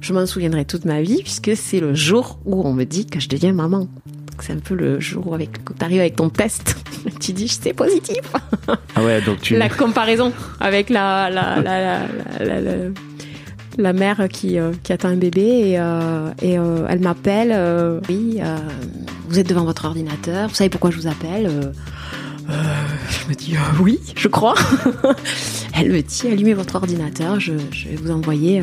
Je m'en souviendrai toute ma vie puisque c'est le jour où on me dit que je deviens maman. C'est un peu le jour où avec, tu arrives avec ton test, tu dis c'est positif. Ah ouais, donc tu. La comparaison avec la, la, la, la, la- la- la mère qui, euh, qui attend un bébé et, euh, et euh, elle m'appelle. euh, oui, vous êtes devant votre ordinateur, vous savez pourquoi je vous appelle Je me dis oui, je crois. elle me dit allumez votre ordinateur, je, je vais vous envoyer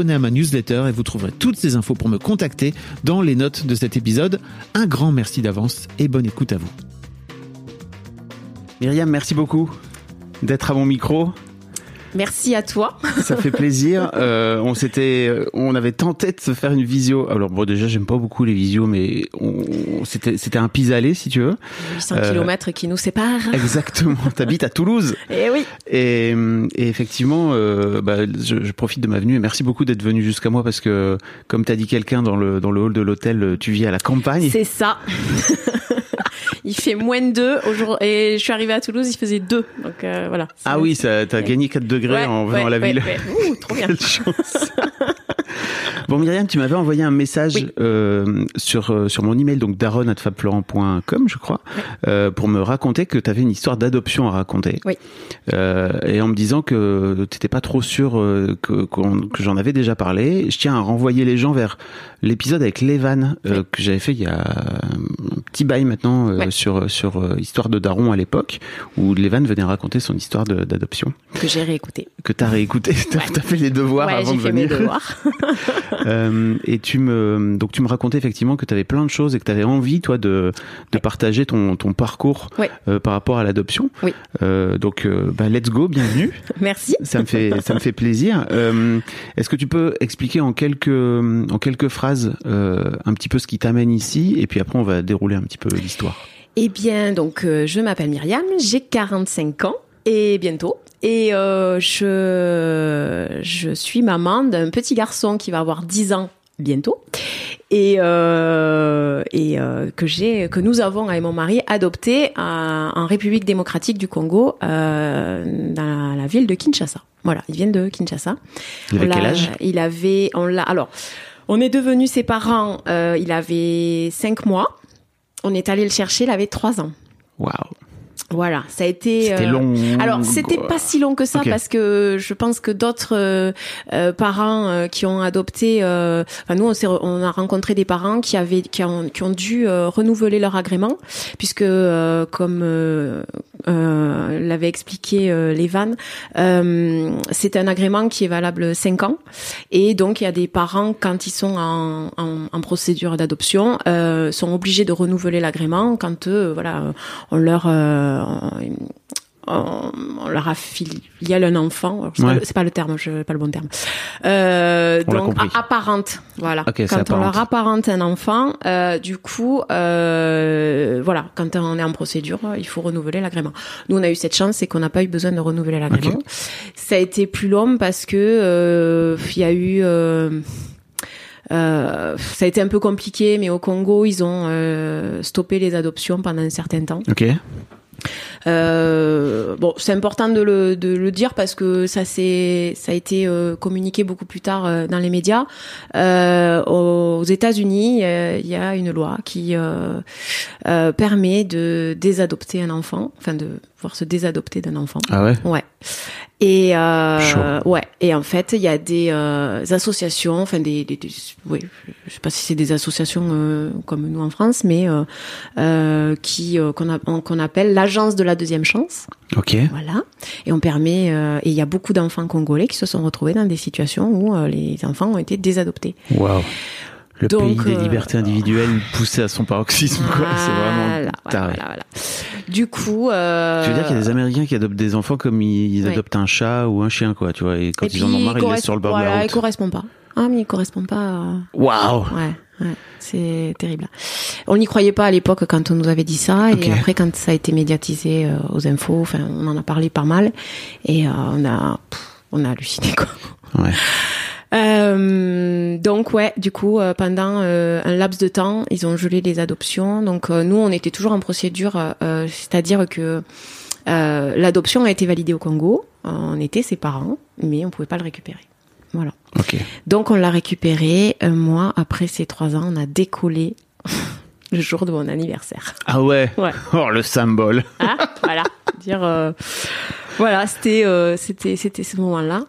À ma newsletter et vous trouverez toutes ces infos pour me contacter dans les notes de cet épisode. Un grand merci d'avance et bonne écoute à vous. Myriam, merci beaucoup d'être à mon micro. Merci à toi. Ça fait plaisir. Euh, on s'était, on avait tenté de se faire une visio. Alors bon, déjà, j'aime pas beaucoup les visios, mais on, c'était, c'était un pis-aller, si tu veux. 800 Euh, km qui nous séparent. Exactement. T'habites à Toulouse. Eh oui. Et, et effectivement, euh, bah, je, je profite de ma venue et merci beaucoup d'être venu jusqu'à moi parce que, comme t'as dit quelqu'un dans le dans le hall de l'hôtel, tu vis à la campagne. C'est ça. il fait moins de 2 aujourd'hui. Et je suis arrivée à Toulouse, il faisait 2. Donc euh, voilà. Ah oui, t'as gagné 4 degrés Ouais, en venant ouais, à la ouais, ville. Ouh, trop bien. Quelle chance. Bon Myriam, tu m'avais envoyé un message Oui. euh, sur euh, sur mon email donc daron@fabflorent.com je crois euh, pour me raconter que tu avais une histoire d'adoption à raconter. Oui. Et en me disant que t'étais pas trop sûr que j'en avais déjà parlé. Je tiens à renvoyer les gens vers l'épisode avec Levan euh, que j'avais fait il y a un petit bail maintenant euh, Ouais. Sur sur euh, histoire de Daron à l'époque où Levan venait raconter son histoire d'adoption Que j'ai réécouté. que t'as réécouté, t'as Ouais. fait les devoirs ouais, avant de fait mes venir. devoirs. Euh, et tu me donc tu me racontais effectivement que tu avais plein de choses et que tu avais envie toi de de partager ton ton parcours euh, par rapport à l'adoption. Oui. Euh, donc euh, bah, let's go, bienvenue. Merci. ça me fait ça me fait plaisir. Euh, Est-ce que tu peux expliquer en quelques en quelques phrases euh, un petit peu ce qui t'amène ici et puis après on va dérouler un petit peu l'histoire. Eh bien, donc, euh, je m'appelle Myriam, j'ai 45 ans et bientôt. Et euh, je, je suis maman d'un petit garçon qui va avoir 10 ans bientôt et, euh, et euh, que j'ai que nous avons avec mon mari adopté à- en République démocratique du Congo euh, dans la ville de Kinshasa. Voilà, ils viennent de Kinshasa. Il avait quel âge? Il avait on l'a alors on est devenus ses parents euh, il avait 5 mois. On est allé le chercher, il avait 3 ans. Waouh. Voilà, ça a été. C'était euh, long. Alors c'était pas si long que ça parce que je pense que d'autres euh, euh, parents qui ont adopté, enfin nous on, on a rencontré des parents qui avaient qui ont, qui ont dû renouveler leur agrément puisque comme euh, l'avait expliqué euh, Lévan, euh, c'est un agrément qui est valable 5 ans. Et donc il y a des parents quand ils sont en, en, en procédure d'adoption euh, sont obligés de renouveler l'agrément quand euh, voilà on leur euh, on, on leur affiliale un enfant. C'est Ouais. pas le- c'est pas, le terme, je pas le bon terme. Euh, On donc apparente, voilà. Quand on apparente. leur apparente un enfant, euh, du coup, euh, voilà, quand on est en procédure, il faut renouveler l'agrément. Nous, on a eu cette chance, c'est qu'on n'a pas eu besoin de renouveler l'agrément. Ça a été plus long parce que euh, il y a eu euh, euh, ça a été un peu compliqué, mais au Congo, ils ont euh, stoppé les adoptions pendant un certain temps. Ok. Euh, bon, c'est important de le, de le dire parce que ça c'est ça a été euh, communiqué beaucoup plus tard euh, dans les médias. Euh, aux États-Unis, il y a une loi qui euh, euh, permet de désadopter un enfant, enfin de pouvoir se désadopter d'un enfant. Ah ouais? Ouais. Et euh, ouais. Et en fait, il y a des euh, associations, enfin des, des, des- oui, je sais pas si c'est des associations euh, comme nous en France, mais qui qu'on appelle l'agence de la deuxième chance. Ok. Voilà. Et on permet. et il y a beaucoup d'enfants congolais qui se sont retrouvés dans des situations où les enfants ont été désadoptés. Waouh. Le Donc, pays des euh, libertés individuelles poussé à son paroxysme, quoi. C'est vraiment Voilà, taré. voilà, voilà. Du coup. Euh, Tu veux dire qu'il y a des Américains qui adoptent des enfants comme ils, ils adoptent un chat ou un chien, quoi, tu vois, et quand et ils en ont marre, ils laissent sur le bord de la il route. correspond pas. Ah, mais il correspond pas. à- Waouh Ouais, ouais, c'est terrible. On n'y croyait pas à l'époque quand on nous avait dit ça, et après quand ça a été médiatisé euh, aux infos, enfin on en a parlé pas mal, et euh, on a pff, on a halluciné quoi. Ouais. Euh, donc ouais, du coup euh, pendant euh, un laps de temps, ils ont gelé les adoptions. Donc nous on était toujours en procédure, euh, c'est-à-dire que euh, l'adoption a été validée au Congo, on était ses parents, mais on pouvait pas le récupérer. Voilà. Ok. Donc on l'a récupéré. Un mois après ces trois ans, on a décollé le jour de mon anniversaire. Ah ouais? Ouais. Oh, le symbole Hein voilà. Dire euh, voilà, c'était euh, c'était c'était ce moment-là.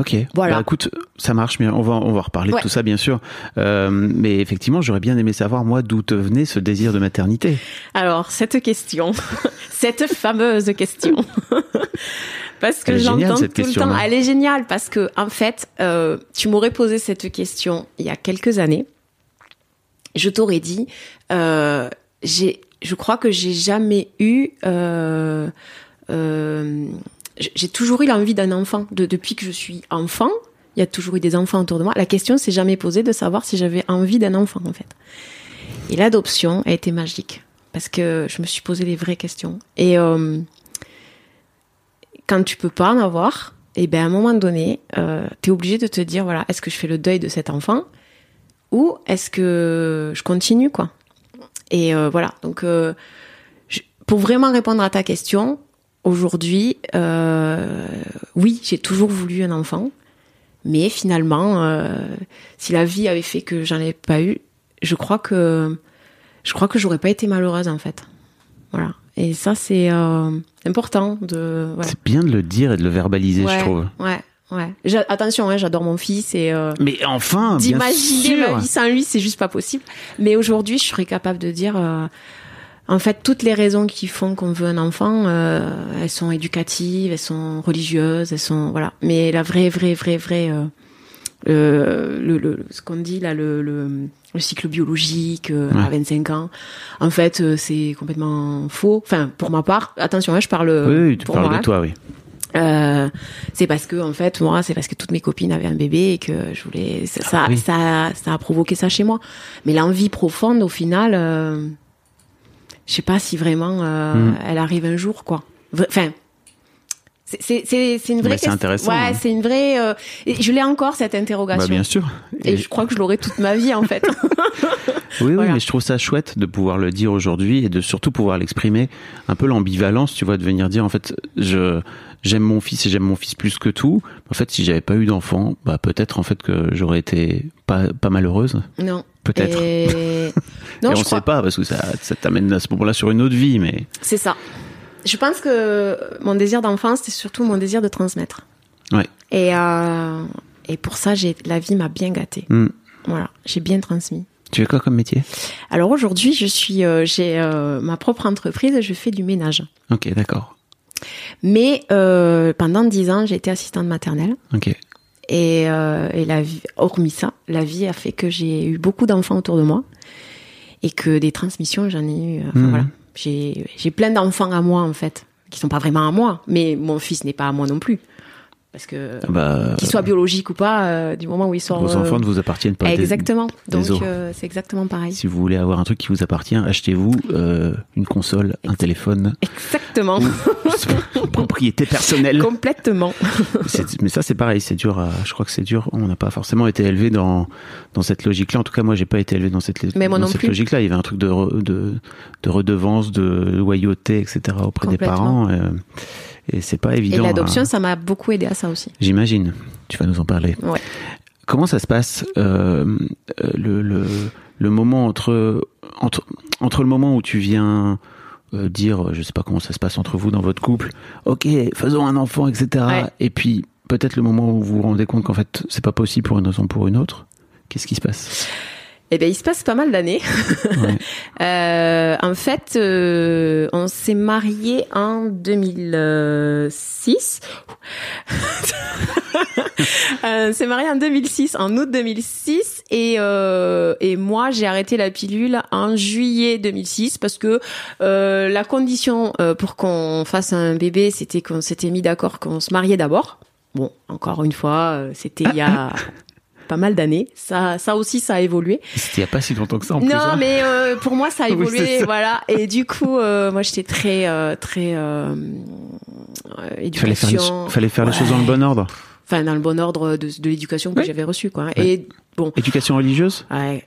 Ok. Voilà. Bah, écoute, ça marche, mais on va, on va reparler Ouais. de tout ça, bien sûr. Euh, mais effectivement, j'aurais bien aimé savoir, moi, d'où te venait ce désir de maternité. Alors cette question, cette fameuse question. Parce que j'entends tout le temps. Elle est géniale parce que en fait, euh, tu m'aurais posé cette question il y a quelques années. Je t'aurais dit, euh, j'ai, je crois que j'ai jamais eu, j'ai toujours eu l'envie d'un enfant. De, depuis que je suis enfant, il y a toujours eu des enfants autour de moi. La question s'est jamais posée de savoir si j'avais envie d'un enfant en fait. Et l'adoption a été magique parce que je me suis posé les vraies questions. Et euh, quand tu peux pas en avoir, et ben à un moment donné, euh, tu es obligé de te dire voilà, est-ce que je fais le deuil de cet enfant ou est-ce que je continue quoi Et euh, voilà, donc pour vraiment répondre à ta question, aujourd'hui, euh, oui, j'ai toujours voulu un enfant, mais finalement, euh, si la vie avait fait que j'en ai pas eu, je crois que je crois que j'aurais pas été malheureuse en fait. Voilà. Et ça c'est euh, important de. C'est bien de le dire et de le verbaliser, ouais, je trouve. Ouais, ouais. Attention, hein, j'adore mon fils et euh, Mais enfin, d'imaginer ma vie sans lui, c'est juste pas possible. Mais aujourd'hui, je serais capable de dire, euh, en fait, toutes les raisons qui font qu'on veut un enfant, euh, elles sont éducatives, elles sont religieuses, elles sont voilà. Mais la vraie, vraie, vraie, vraie, euh, euh, le, le, ce qu'on dit là, le, le, le cycle biologique euh, à Ouais. 25 ans, en fait, euh, c'est complètement faux. Enfin, pour ma part, attention, hein, je parle. Oui, oui, tu pour parles moi, de toi, oui. Euh, c'est parce que en fait moi c'est parce que toutes mes copines avaient un bébé et que je voulais ça ça, Ah oui. ça, ça a provoqué ça chez moi mais l'envie profonde au final euh, je sais pas si vraiment euh, Mm. elle arrive un jour quoi enfin c'est c'est c'est une vraie Bah, c'est question. intéressant, ouais hein. c'est une vraie euh, et je l'ai encore cette Bah, interrogation bien sûr. et je crois que je l'aurai toute ma vie en fait Oui, oui, mais je trouve ça chouette de pouvoir le dire aujourd'hui et de surtout pouvoir l'exprimer. Un peu l'ambivalence, tu vois, de venir dire en fait, je j'aime mon fils et j'aime mon fils plus que tout. En fait, si j'avais pas eu d'enfant, bah peut-être en fait que j'aurais été pas pas malheureuse. non Peut-être. Et... Non, Et je on crois. sait pas parce que ça, ça t'amène à ce moment-là sur une autre vie, mais C'est ça. Je pense que mon désir d'enfance, c'est surtout mon désir de transmettre. ouais. Et, euh, et pour ça, j'ai, la vie m'a bien gâtée. Hmm. Voilà, j'ai bien transmis. Tu fais quoi comme métier? Alors aujourd'hui, je suis, euh, j'ai euh, ma propre entreprise et je fais du ménage. Ok, d'accord. Mais euh, pendant dix ans, j'ai été assistante maternelle. Ok. Et, euh, et la vie, hormis ça, la vie a fait que j'ai eu beaucoup d'enfants autour de moi et que des transmissions, j'en ai eu. Enfin Mhm. voilà, j'ai j'ai plein d'enfants à moi en fait, qui sont pas vraiment à moi, mais mon fils n'est pas à moi non plus, parce que Ah Bah, qu'il soit biologique ou pas, euh, du moment où il sort. vos euh, enfants ne vous appartiennent pas. Exactement. Donc euh, c'est exactement pareil. Si vous voulez avoir un truc qui vous appartient, achetez-vous euh, une console, un téléphone, Exactement. propriété personnelle. Complètement. Mais ça c'est pareil, c'est dur. à- je crois que c'est dur. On n'a pas forcément été élevé dans dans cette logique-là. En tout cas, moi, j'ai pas été élevé dans cette dans cette logique-là. Il y avait un truc de re- de, de redevance, de loyauté, etc. auprès des parents. Et c'est pas Et évident. l'adoption, à- ça m'a beaucoup aidé à ça aussi. J'imagine. Tu vas nous en parler. Ouais. Comment ça se passe euh, euh, le, le, le moment entre, entre entre le moment où tu viens euh, dire, je sais pas comment ça se passe entre vous dans votre couple, ok, faisons un enfant, etc. Ouais. Et puis peut-être le moment où vous vous rendez compte qu'en fait c'est pas possible pour une raison ou pour une autre. Qu'est-ce qui se passe? Eh bien, il se passe pas mal d'années. Ouais. Euh, en fait, euh, on s'est mariés en 2006. Euh, on s'est mariés en 2006, en août 2006, et et moi j'ai arrêté la pilule en juillet 2006 parce que la condition pour qu'on fasse un bébé, c'était qu'on s'était mis d'accord qu'on se mariait d'abord. Bon, encore une fois, c'était il y a pas mal d'années. Ça, ça aussi, ça a évolué. C'était il y a pas si longtemps que ça en plus. Non, hein. mais euh, pour moi, ça a évolué, ça. voilà. Et du coup, euh, moi, j'étais très, euh, très euh, euh, Il fallait faire, les, éducation. fallait faire les Ouais. choses dans le bon ordre. Enfin, dans le bon ordre de, de l'éducation que Oui. j'avais reçue, quoi. Et bon, Éducation religieuse? Ouais,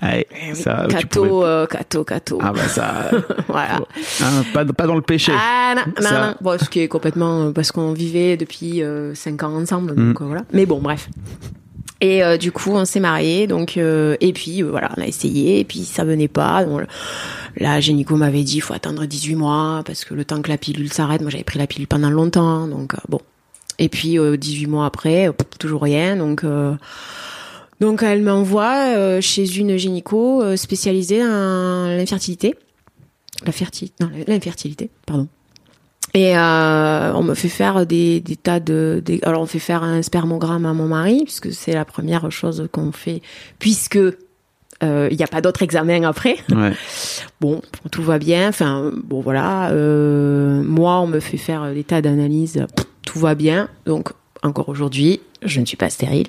Ouais. Eh ça, cato, euh, cato, cato. Ah bah ça, voilà. hein, pas, pas dans le péché. Ah non, non, Ça- non. Bon, ce qui est complètement parce qu'on vivait depuis euh, cinq ans ensemble, donc Mm. voilà. Mais bon, bref. Et euh, du coup, on s'est mariés, donc euh, et puis euh, voilà, on a essayé, et puis ça venait pas. Donc, là, Génico m'avait dit, faut attendre 18 mois parce que le temps que la pilule s'arrête, moi j'avais pris la pilule pendant longtemps, donc euh, bon. Et puis euh, 18 mois après, euh, toujours rien, donc. euh, donc elle m'envoie euh, chez une gynéco euh, spécialisée en l'infertilité. La fertilité, non, l'infertilité, pardon. Et euh, on me fait faire des, des tas de, des- alors on fait faire un spermogramme à mon mari puisque c'est la première chose qu'on fait puisque euh, il n'y a pas d'autre examen après. Ouais. Bon, tout va bien. Enfin, bon voilà. Euh, moi, on me fait faire des tas d'analyses. Tout va bien. Donc encore aujourd'hui, je ne suis pas stérile.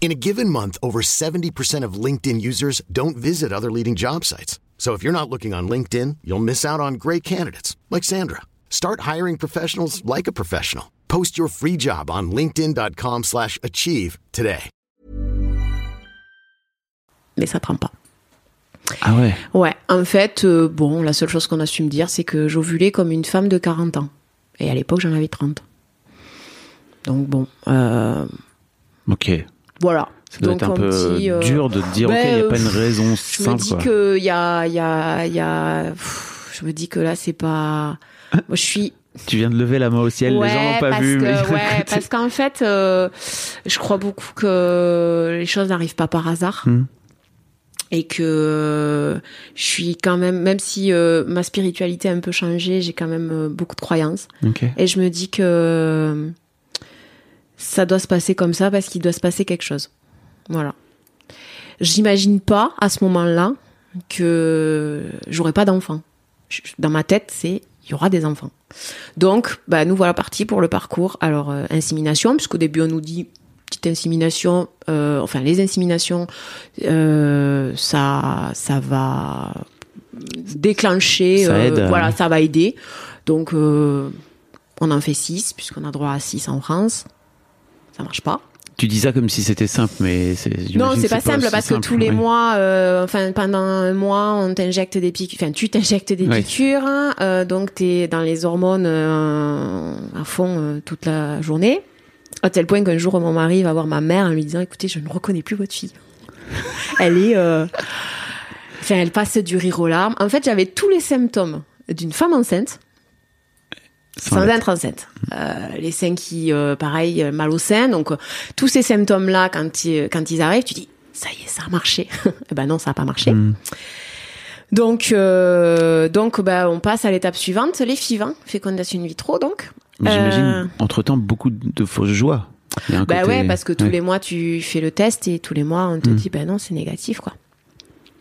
In a given month, over 70% of LinkedIn users don't visit other leading job sites. So if you're not looking on LinkedIn, you'll miss out on great candidates like Sandra. Start hiring professionals like a professional. Post your free job on linkedin.com/achieve slash achieve today. Mais ça prend pas. Ah ouais. Ouais, en fait, euh, bon, la seule chose qu'on a su me dire, c'est que j'ovulais comme une femme de 40 ans. Et à l'époque, j'en avais 30. Donc bon, euh, Ok. Voilà. Ça doit Donc, être un peu me euh, dur de te dire, ok, ben, il n'y a euh, pas une raison Je me simple. dis quoi. que il y a, y a, y je me dis que là, c'est pas. Moi, je suis. Tu viens de lever la main au ciel, les gens n'ont pas vu, que, mais. ouais, parce qu'en fait, euh, je crois beaucoup que les choses n'arrivent pas par hasard. Hmm. Et que je suis quand même, même si euh, ma spiritualité a un peu changé, j'ai quand même beaucoup de croyances. Ok. Et je me dis que ça doit se passer comme ça parce qu'il doit se passer quelque chose. Voilà. J'imagine pas à ce moment-là que j'aurai pas d'enfants. Dans ma tête, c'est il y aura des enfants. Donc, bah nous voilà partis pour le parcours. Alors euh, insémination, puisqu'au début on nous dit petite insémination, euh, enfin les inséminations, euh, ça, ça va déclencher, Ça euh, aide, voilà, ça va aider. Donc, on en fait 6, puisqu'on a droit à 6 en France. Ça marche pas. Tu dis ça comme si c'était simple, mais c'est. Non, c'est que pas simple parce que simple, tous les mois, euh, enfin pendant un mois, on t'injecte des piqûres, enfin tu t'injectes des Ouais. piqûres, hein, euh, donc t'es dans les hormones euh, à fond euh, toute la journée. À tel point qu'un jour, mon mari va voir ma mère en lui disant, écoutez, je ne reconnais plus votre fille. elle est, enfin, elle passe du rire aux larmes. En fait, j'avais tous les symptômes d'une femme enceinte Sans sans être- être enceinte. Euh, les seins qui, euh, pareil, euh, mal au sein. Donc, euh, tous ces symptômes-là, quand ils, quand ils arrivent, tu dis, ça y est, ça a marché. Eh ben non, ça n'a pas marché. Mm. Donc, donc, bah, on passe à l'étape suivante, les FIV, hein, fécondation in vitro, donc. J'imagine, Euh, entre temps, beaucoup de fausses joies. Bah côté- ouais, parce que tous ouais. les mois, tu fais le test et tous les mois, on te Mm. dit, ben non, c'est négatif, quoi.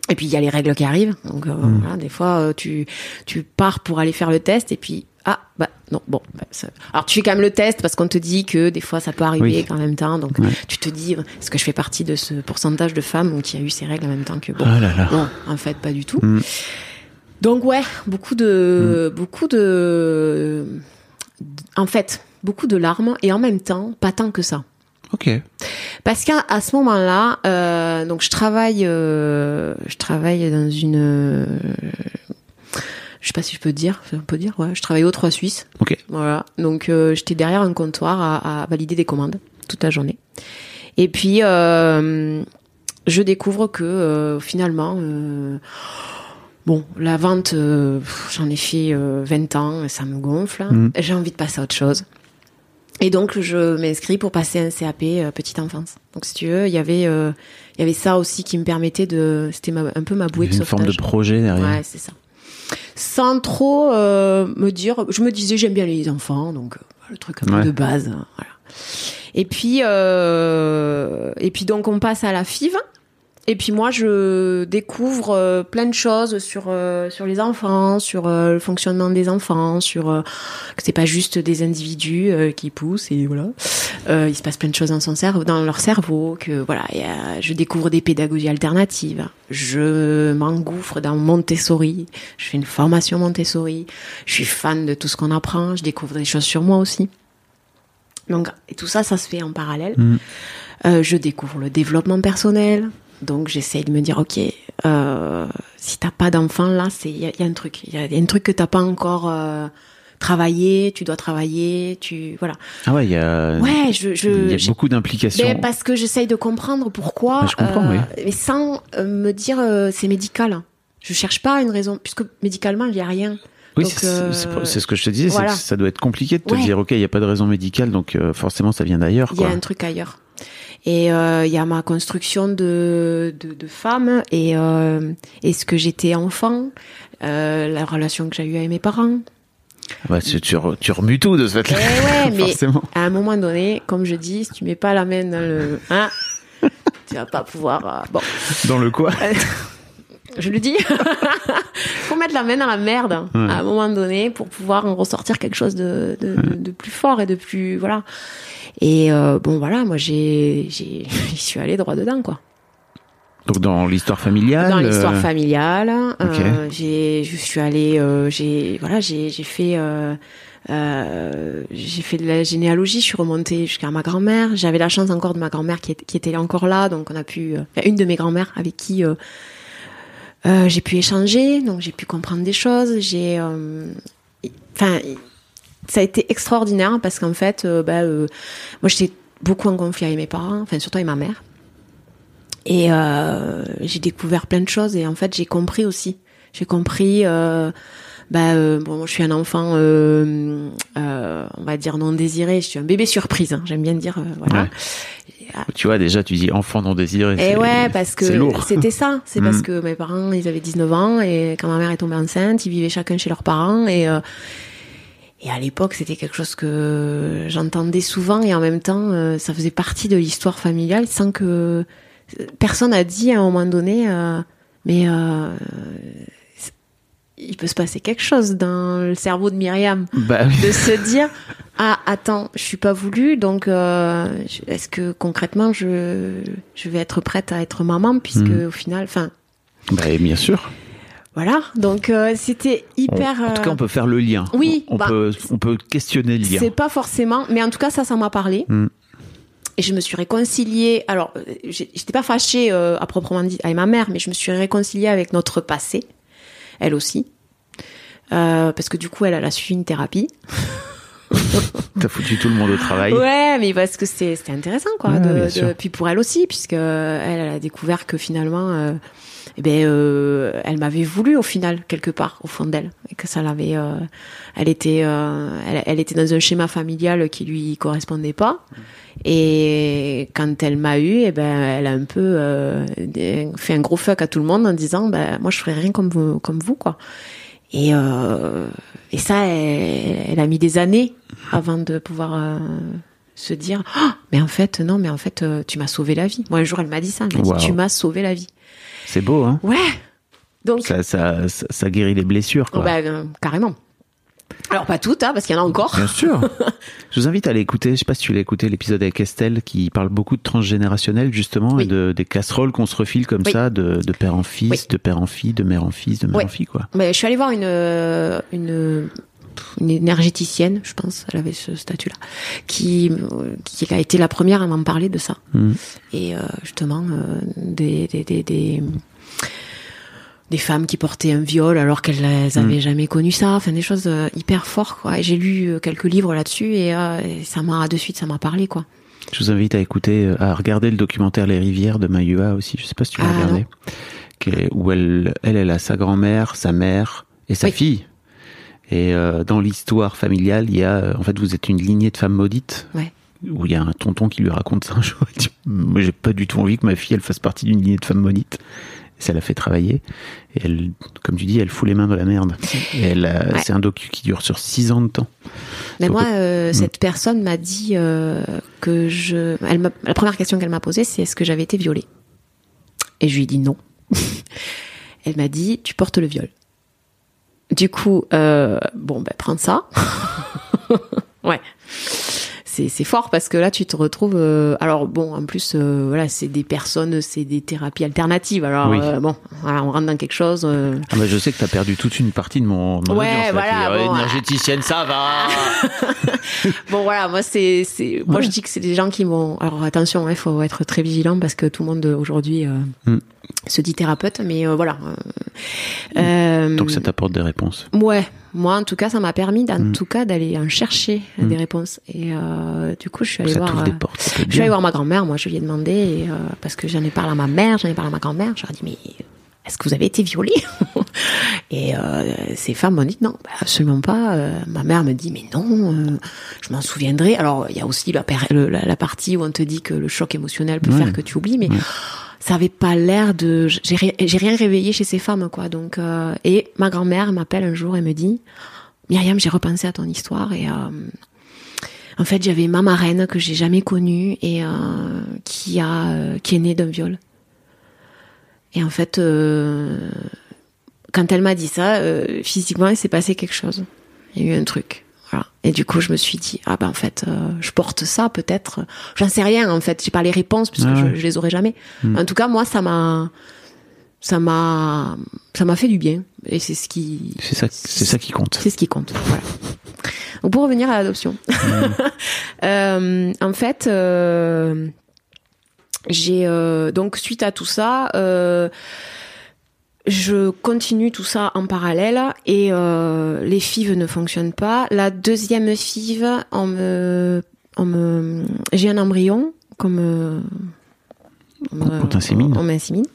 Et puis, il y a les règles qui arrivent. Donc, euh, Mm. voilà, des fois, euh, tu, tu pars pour aller faire le test et puis, ah, bah, non, bon. bah, ça- Alors, tu fais quand même le test parce qu'on te dit que des fois, ça peut arriver Oui. en même temps. Donc, Ouais. tu te dis, est-ce que je fais partie de ce pourcentage de femmes qui a eu ces règles en même temps que bon. Oh là là. Non, en fait, pas du tout. Mm. Donc ouais, beaucoup de, beaucoup de, en fait, beaucoup de larmes et en même temps, pas tant que ça. Ok. Parce qu'à à ce moment-là, euh, donc je travaille, euh, je travaille dans une, euh, je sais pas si je peux dire, on peut dire, ouais, je travaille au 3 Suisse. Ok. Voilà. Donc euh, j'étais derrière un comptoir à, à valider des commandes toute la journée. Et puis je découvre que finalement, bon, la vente, j'en ai fait euh, 20 ans, ça me gonfle. Mhm. J'ai envie de passer à autre chose. Et donc je m'inscris pour passer un CAP euh, petite enfance. Donc si tu veux, il y avait, euh, il y avait ça aussi qui me permettait de, c'était un peu ma bouée de a une forme de sauvetage. projet derrière. Ouais, c'est ça. Sans trop euh, me dire, je me disais j'aime bien les enfants, donc euh, le truc un peu Ouais. de base, hein, voilà. Et puis euh, et puis donc on passe à la FIV. Et puis moi je découvre euh, plein de choses sur euh, sur les enfants, sur euh, le fonctionnement des enfants, sur euh, que c'est pas juste des individus euh, qui poussent et voilà. Euh, il se passe plein de choses dans son cerveau, dans leur cerveau, que voilà, il y a- je découvre des pédagogies alternatives. Je m'engouffre dans Montessori. Je fais une formation Montessori. Je suis fan de tout ce qu'on apprend. Je découvre des choses sur moi aussi. Donc, et tout ça, ça se fait en parallèle. Mm. Euh, je découvre le développement personnel. Donc, j'essaye de me dire, ok, euh, si t'as pas d'enfant là, c'est il y, a- il y a un truc, il y a, il y a un truc que t'as pas encore euh, travaillé. Tu dois travailler. Tu voilà. Ah ouais, il y a, Ouais, je, je il y a beaucoup d'implications. ben, parce que j'essaye de comprendre pourquoi. Ouais, je comprends, oui. Mais sans euh, me dire c'est médical. Je cherche pas une raison, puisque médicalement il y a rien. Oui, c'est euh, ce que je te disais, voilà. c'est que ça doit être compliqué de te Ouais. dire, ok, il n'y a pas de raison médicale, donc euh, forcément ça vient d'ailleurs. Il y a un truc ailleurs. Et euh, il y a ma construction de, de, de femme et, euh, et ce que j'étais enfant, euh, la relation que j'ai eue avec mes parents. Ouais, tu, tu, tu remues tout de ce fait-là. Eh ouais, mais Forcément. à un moment donné, comme je dis, si tu mets pas la main dans le... Hein, tu vas pas pouvoir... euh, bon, Dans le quoi? Je le dis. faut mettre la main dans la merde hein, Ouais. à un moment donné pour pouvoir en ressortir quelque chose de, de, de- de plus fort et de plus voilà. Et euh, bon voilà, moi j'ai j'ai j'y suis allée droit dedans quoi. Donc dans l'histoire familiale. Dans l'histoire euh, familiale, ok. euh, j'ai je suis allée euh, j'ai voilà j'ai j'ai fait euh, j'ai fait de la généalogie, je suis remontée jusqu'à ma grand-mère. J'avais la chance encore de ma grand-mère qui, est- qui était encore là, donc on a pu. une de mes grand-mères avec qui j'ai pu échanger, donc j'ai pu comprendre des choses. J'ai, enfin, ça a été extraordinaire parce qu'en fait, euh, bah, euh, moi j'étais beaucoup en conflit avec mes parents, enfin surtout avec ma mère. Et euh, j'ai découvert plein de choses et en fait j'ai compris aussi. J'ai compris. Euh, bah, euh, bon, je suis un enfant, euh, euh, on va dire non désiré. Je suis un bébé surprise. hein, J'aime bien dire, voilà. Ouais. Tu vois, déjà, tu dis enfant non désiré. Et Eh ouais, parce que c'était ça. C'est Mm. parce que mes parents, ils avaient 19 ans et quand ma mère est tombée enceinte, ils vivaient chacun chez leurs parents et euh, et à l'époque, c'était quelque chose que j'entendais souvent et en même temps, euh, ça faisait partie de l'histoire familiale sans que personne a dit à un moment donné, euh, mais euh, il peut se passer quelque chose dans le cerveau de Myriam Bah oui. de se dire ah attends je suis pas voulu donc euh, est-ce que concrètement je je vais être prête à être maman puisque Mhm. au final enfin Bah, bien sûr. Voilà donc euh, c'était On- hyper en tout cas, euh, on peut faire le lien. oui, On, bah, peut, on peut questionner le lien. c'est pas forcément mais en tout cas ça ça m'a parlé Mhm. et je me suis réconciliée alors euh, j'étais pas fâchée euh, à proprement dit avec ma mère mais je me suis réconciliée avec notre passé elle aussi Euh, parce que du coup elle elle a suivi une thérapie T'as foutu tout le monde au travail. Ouais, mais parce que c'était intéressant quoi. Ouais, de, puis pour elle aussi, puisque elle, elle a découvert que finalement, euh, eh ben, euh, elle m'avait voulu au final quelque part au fond d'elle, et que ça l'avait. euh, elle était, euh, elle, elle était dans un schéma familial qui lui correspondait pas. Et quand elle m'a eu, eh ben, elle a un peu euh, fait un gros fuck à tout le monde en disant, ben, moi je ferai rien comme vous, comme vous quoi. Et, euh, et ça, elle, elle a mis des années avant de pouvoir euh, se dire Ah, mais en fait, non, mais en fait, tu m'as sauvé la vie. Moi, un jour, elle m'a dit ça. Elle m'a Wow. dit Tu m'as sauvé la vie. C'est beau, hein Ouais. Donc, ça, ça, ça, ça guérit les blessures, quoi. oh, bah, euh, carrément. Alors, pas toutes, hein, parce qu'il y en a encore. Bien sûr. Je vous invite à aller écouter, je sais pas si tu l'as écouté, l'épisode avec Estelle qui parle beaucoup de transgénérationnel justement Oui. et de, des casseroles qu'on se refile comme Oui. ça de, de père en fils, Oui. de père en fille, de mère en fils, de mère en fille quoi. Mais je suis allée voir une, euh, une, une énergéticienne, je pense, elle avait ce statut-là, qui, qui a été la première à m'en parler de ça. Mhm. Et euh, justement, euh, des, des, des, des, des femmes qui portaient un viol alors qu'elles n'avaient jamais connu ça, enfin des choses euh, hyper fortes. Quoi. J'ai lu quelques livres là-dessus et, euh, et ça m'a de suite, ça m'a parlé. quoi. Je vous invite à écouter, à regarder le documentaire Les Rivières de Mayua aussi, je sais pas si tu l'as Ah, regardé, où elle, elle, elle a sa grand-mère, sa mère et sa Oui. fille. Et euh, dans l'histoire familiale, il y a, euh, en fait, vous êtes une lignée de femmes maudites. Ouais. Où il y a un tonton qui lui raconte ça un jour. Il dit, Moi, j'ai pas du tout envie que ma fille, elle fasse partie d'une lignée de femmes maudites. Et ça l'a fait travailler. Et elle, comme tu dis, elle fout les mains dans la merde. Et elle, a- Ouais. c'est un docu qui dure sur six ans de temps. Mais Donc, moi, euh, cette personne m'a dit euh, que je. Elle m'a- la première question qu'elle m'a posée, c'est est-ce que j'avais été violée? Et je lui ai dit non. elle m'a dit tu portes le viol. Du coup, euh, bon, ben prends ça. ouais. C'est, c'est fort parce que là tu te retrouves euh, alors bon en plus euh, voilà c'est des personnes c'est des thérapies alternatives alors Oui. euh, bon voilà, on rentre dans quelque chose euh, Ah bah, je sais que t'as perdu toute une partie de mon, mon Ouais, audience, voilà, euh, bon, énergéticienne, ça va. Bon voilà, moi c'est c'est moi Ouais. je dis que c'est des gens qui vont alors attention, il faut être très vigilant parce que tout le monde aujourd'hui euh, Mm. Se dit thérapeute mais euh, voilà. Euh, euh, Donc ça t'apporte des réponses. Ouais, moi en tout cas ça m'a permis en Mm. tout cas d'aller en chercher Mm. des réponses et euh, du coup je suis allée Ça voir t'ouvre des portes. ça peut être je suis allée bien. voir ma grand-mère, moi je lui ai demandé et, parce que j'en ai parlé à ma mère, j'en ai parlé à ma grand-mère, je leur ai dit mais est-ce que vous avez été violée? Et euh, ces femmes m'ont dit non, bah, absolument pas. Euh, ma mère me dit mais non, euh, je m'en souviendrai. Alors il y a aussi la, partie où on te dit que le choc émotionnel peut Ouais. faire que tu oublies, mais Ouais. Ça avait pas l'air de. J'ai ri- j'ai rien réveillé chez ces femmes quoi. Donc euh, et ma grand-mère m'appelle un jour et me dit Myriam, j'ai repensé à ton histoire et euh, en fait j'avais ma marraine que j'ai jamais connue et euh, qui a qui est née d'un viol. Et en fait, quand elle m'a dit ça, physiquement, il s'est passé quelque chose. Il y a eu un truc. Voilà. Et du coup, je me suis dit, ah ben en fait, euh, je porte ça peut-être. J'en sais rien en fait. J'ai pas les réponses puisque Ah je, ouais. je les aurai jamais. Mm. En tout cas, moi, ça m'a, ça m'a, ça m'a fait du bien. Et c'est ce qui, C'est ça, c'est ça qui compte. c'est ce qui compte. Voilà. Donc pour revenir à l'adoption, Euh, en fait, euh, j'ai donc suite à tout ça, je continue tout ça en parallèle et euh, les FIV ne fonctionnent pas. La deuxième FIV, on me, on me, j'ai un embryon comme euh, on me- On t'insémine. On m'insémine.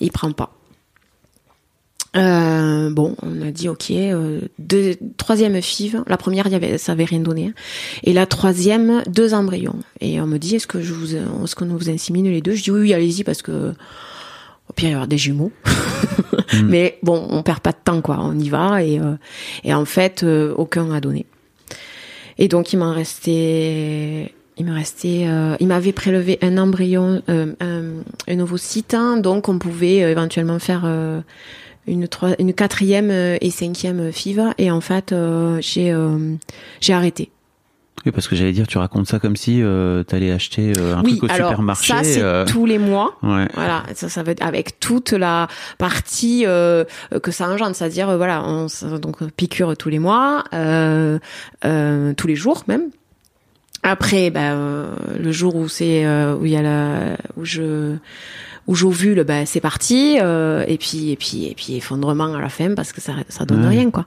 Il prend pas. Euh, bon, on a dit ok. Euh, deux, troisième FIV. La première, y avait, ça avait rien donné. hein. Et la troisième, deux embryons. Et on me dit est-ce que je vous, est-ce qu'on vous insémine les deux? Je dis oui, oui, allez-y parce que au pire il y aura des jumeaux. Mais bon, on perd pas de temps quoi. On y va et euh, et en fait euh, aucun a donné. Et donc il m'en restait. Il me restait, euh, il m'avait prélevé un embryon, un, un ovocyte, hein, donc on pouvait éventuellement faire une, trois- une quatrième et cinquième FIV et en fait j'ai j'ai arrêté. Oui, parce que j'allais dire, tu racontes ça comme si euh, t'allais acheter euh, un oui, truc au alors supermarché. ça c'est euh, tous les mois. Ouais. Voilà, ça, ça veut être avec toute la partie euh, que ça engendre, c'est-à-dire euh, voilà, on, donc euh, piqûre tous les mois, euh, euh, tous les jours même. Après, bah, euh, le jour où c'est euh, où il y a la où je où j'ovule, bah, c'est parti. euh, et puis et puis et puis effondrement à la fin parce que ça ça donne Ouais. rien quoi.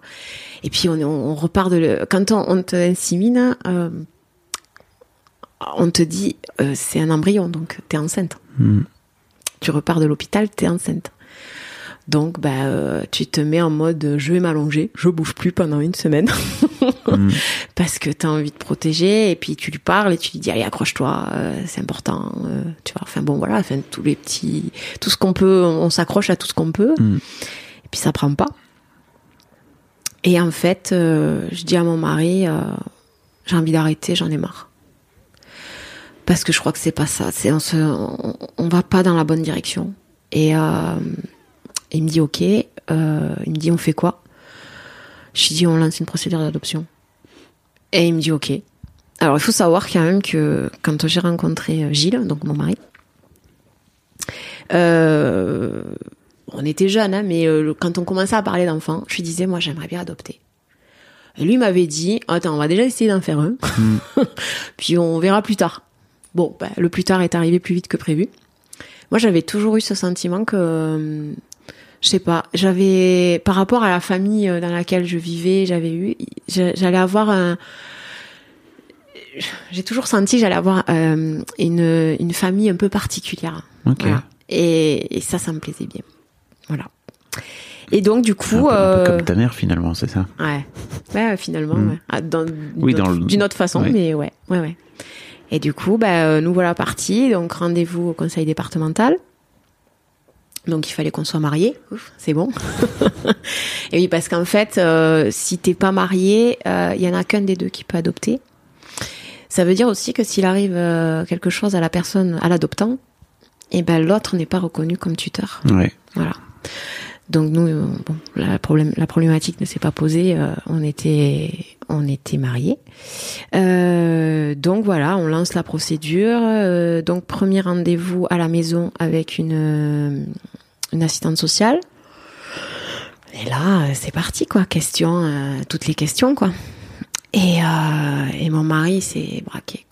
Et puis on, on, on repart de le, quand on, on te insémine, euh, on te dit euh, c'est un embryon donc t'es enceinte Hmm. tu repars de l'hôpital, t'es enceinte. Donc, bah, euh, tu te mets en mode euh, je vais m'allonger, je bouge plus pendant une semaine. Mm. Parce que t'as envie de protéger, et puis tu lui parles et tu lui dis allez, accroche-toi, euh, c'est important. euh, tu vois, enfin bon, voilà, enfin, tous les petits. Tout ce qu'on peut, on, on s'accroche à tout ce qu'on peut. Mm. Et puis ça prend pas. Et en fait, je dis à mon mari j'ai envie d'arrêter, j'en ai marre parce que je crois que c'est pas ça. C'est on, se, on, on va pas dans la bonne direction. Et euh, il me dit ok. Euh, il me dit on fait quoi? Je lui dis on lance une procédure d'adoption. Et il me dit ok. Alors il faut savoir quand même que quand j'ai rencontré euh, Gilles, donc mon mari, euh, on était jeunes, hein, mais euh, quand on commençait à parler d'enfants, je lui disais moi j'aimerais bien adopter. Et lui m'avait dit attends on va déjà essayer d'en faire un, puis on verra plus tard. Bon, bah, le plus tard est arrivé plus vite que prévu. Moi, j'avais toujours eu ce sentiment que, euh, je sais pas, j'avais, par rapport à la famille euh, dans laquelle je vivais, j'avais eu, j'a- j'allais avoir un, j'ai toujours senti j'allais avoir euh, une, une famille un peu particulière. Ok. Voilà. Et, et ça, ça me plaisait bien. Voilà. Et donc, du Un coup, un peu euh, comme ta mère finalement, c'est ça? Ouais. Ouais, finalement, Mm. ouais. Ah, dans- Oui, d'une dans le- d'une autre façon, ouais. mais ouais, ouais, ouais. Et du coup, bah, nous voilà partis. Donc, rendez-vous au conseil départemental. Donc, il fallait qu'on soit mariés. C'est bon. Et oui, parce qu'en fait, euh, si t'es pas marié, euh, il y en a qu'un des deux qui peut adopter. Ça veut dire aussi que s'il arrive euh, quelque chose à la personne, à l'adoptant, et ben l'autre n'est pas reconnu comme tuteur. Ouais. Voilà. Donc nous, euh, bon, la, problématique ne s'est pas posée. euh, on était, mariés. Euh, donc voilà, on lance la procédure. donc premier rendez-vous à la maison avec une, assistante sociale. Et là, c'est parti quoi. Question, toutes les questions quoi. Et, et mon mari s'est braqué.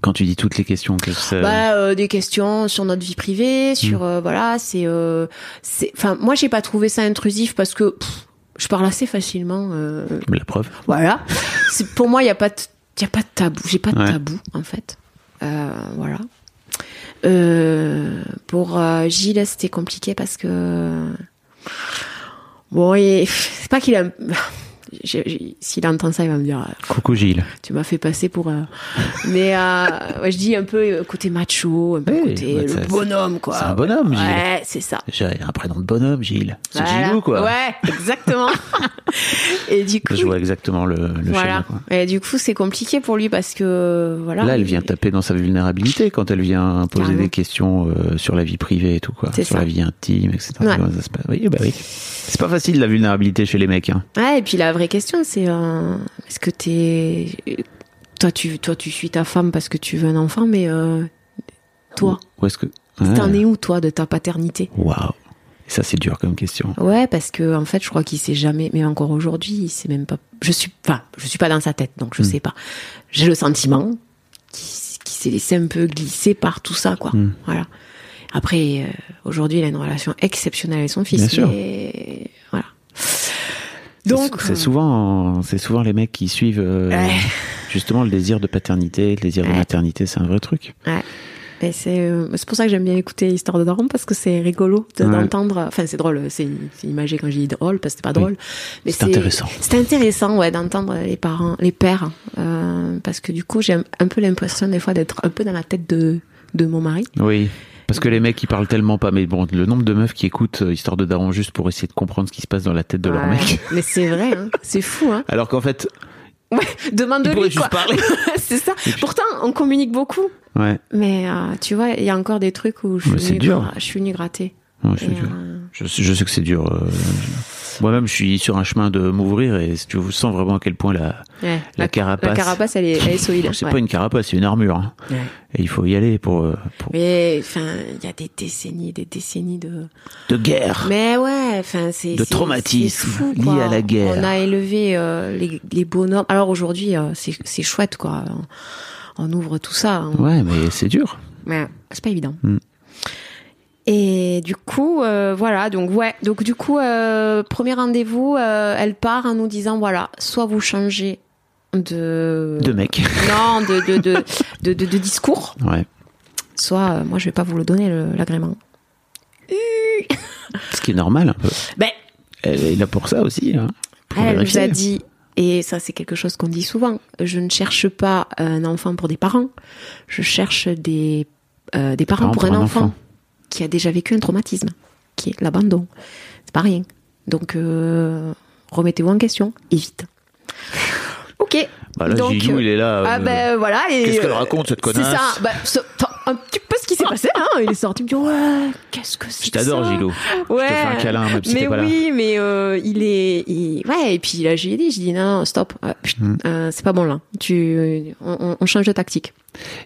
Quand tu dis toutes les questions, que ça... Bah, euh, des questions sur notre vie privée, sur euh, voilà, c'est, euh, c'est, enfin, moi j'ai pas trouvé ça intrusif parce que pff, je parle assez facilement. La preuve. voilà, c'est, pour moi il y a pas, de, y a pas de tabou, j'ai pas de Ouais. tabou en fait. Voilà. Pour Gilles c'était compliqué parce que bon, et, c'est pas qu'il a. S'il entend ça, il va me dire Coucou Gilles. tu m'as fait passer pour euh, mais euh, ouais, je dis un peu euh, côté macho un peu Oui, côté bah, le bonhomme quoi c'est un bonhomme, Gilles. ouais c'est ça J'ai un prénom de bonhomme, Gilles. C'est Voilà. Gilou, quoi? ouais exactement et du coup Je vois exactement le, le schéma, voilà quoi. et du coup c'est compliqué pour lui parce que voilà Là, elle vient taper dans sa vulnérabilité quand elle vient poser Carrément. des questions euh, sur la vie privée et tout, quoi. Sur ça. la vie intime, etc. Ouais. Comment ça se passe? Oui, bah oui. C'est pas facile, la vulnérabilité chez les mecs, hein. ouais et puis la vraie question c'est euh, est-ce que t'es toi tu toi tu suis ta femme parce que tu veux un enfant mais euh, toi? Où est-ce que. t'en Ouais. es où toi de ta paternité? Waouh. Ça, c'est dur comme question. Ouais, parce que en fait, je crois qu'il sait jamais, mais encore aujourd'hui, il sait même pas. Je suis, enfin, je suis pas dans sa tête, donc je Mm. sais pas. J'ai le sentiment qu'il s'est laissé un peu glisser par tout ça, quoi. Mm. Voilà. Après, euh, aujourd'hui, il a une relation exceptionnelle avec son fils. Bien sûr. mais voilà. C'est- Donc, c'est euh, souvent, c'est souvent les mecs qui suivent euh, Ouais. justement le désir de paternité, le désir de maternité, c'est un vrai truc. Ouais. Et c'est euh, c'est pour ça que j'aime bien écouter Histoire de Daron parce que c'est rigolo de- Ouais. d'entendre. Enfin, c'est drôle, c'est imagé quand je dis drôle parce que c'est pas drôle. Mais C'est intéressant. C'est intéressant, ouais, d'entendre les parents, les pères, euh, parce que du coup, j'ai un peu l'impression des fois d'être un peu dans la tête de de mon mari. Oui. Parce que les mecs, ils parlent tellement pas. Mais bon, le nombre de meufs qui écoutent euh, Histoire de Daron juste pour essayer de comprendre ce qui se passe dans la tête de leur mec. Mais c'est vrai, hein. c'est fou, hein. Alors qu'en fait, Ouais, demande ils pourraient lui juste quoi. parler. c'est ça. Pourtant, on communique beaucoup, Ouais. mais euh, tu vois, il y a encore des trucs où je suis venue dur. je suis venue gratter. Ouais, Et, euh, Je, sais- je sais que c'est dur. euh, Moi-même, je suis sur un chemin de m'ouvrir et tu sens vraiment à quel point la, Ouais. la carapace. La carapace, elle est, elle est solide. C'est ouais. pas une carapace, c'est une armure. hein. Ouais. Et il faut y aller pour, euh, pour Mais enfin, il y a des décennies, des décennies de. de guerre. Mais ouais, enfin c'est De traumatisme lié à la guerre. On a élevé euh, les, les bonhommes. Alors aujourd'hui, euh, c'est c'est chouette quoi. On, on ouvre tout ça. On- Ouais, mais c'est dur. Mais c'est pas évident. Mm. Et du coup, euh, voilà, donc ouais, donc du coup, euh, premier rendez-vous, euh, elle part en nous disant voilà, soit vous changez de De mec. non de de de de, de- de discours, Ouais. soit moi je vais pas vous le donner l'agrément. Ce qui est normal un peu. Ben Elle est là pour ça aussi. Hein, pour elle nous a dit et ça c'est quelque chose qu'on dit souvent. Je ne cherche pas un enfant pour des parents, je cherche des euh, des parents, pour, un, enfant, qui a déjà vécu un traumatisme, qui est l'abandon. C'est pas rien. Donc, euh, remettez-vous en question, et vite. Ok. Bah là, Donc, Gilou, il est là. Ah euh, ben voilà. et, Qu'est-ce qu'elle euh, raconte, cette C'est connasse? Ça. Bah, ce- un petit peu s'est passé. Hein. Il est sorti, il me dit ouais, qu'est-ce que c'est Je t'adore, ça Gilou. Ouais. Je te fais un câlin, même si mais t'es pas là. oui, mais euh, il est, il- ouais. Et puis là, je lui ai dit, je dis non, stop, euh, chut, Mm. euh, c'est pas bon là. Tu, on, change de tactique.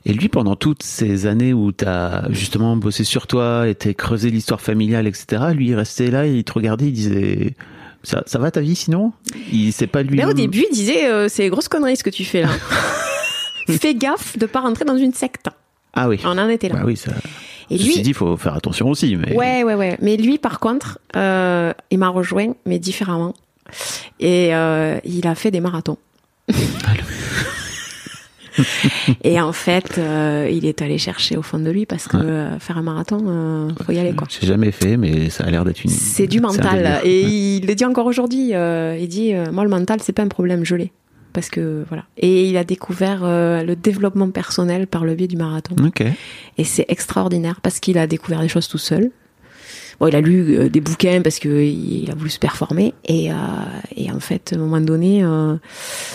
Et lui, pendant toutes ces années où t'as justement bossé sur toi et t'as creusé l'histoire familiale, etc., lui, il restait là, il te regardait, il disait Ça, ça va ta vie sinon? Il sait pas lui. Mais au début, il disait euh, c'est grosse connerie ce que tu fais là. Fais gaffe de pas rentrer dans une secte. Ah oui. On en était là. Bah oui, ça. Et Ceci lui, dit, il faut faire attention aussi. Mais... ouais, ouais, ouais. Mais lui, par contre, euh, il m'a rejoint, mais différemment. Et euh, il a fait des marathons. Et en fait, euh, il est allé chercher au fond de lui parce que Ouais. euh, faire un marathon, euh, faut y aller quoi. J'ai jamais fait, mais ça a l'air d'être une. C'est du mental. Et il le dit encore aujourd'hui. il dit Moi, le mental, c'est pas un problème, je l'ai. Parce que voilà. Et il a découvert euh, le développement personnel par le biais du marathon. Ok. Et c'est extraordinaire parce qu'il a découvert des choses tout seul. Bon, il a lu euh, des bouquins parce que il il a voulu se performer. Et, euh, et en fait, à un moment donné, euh,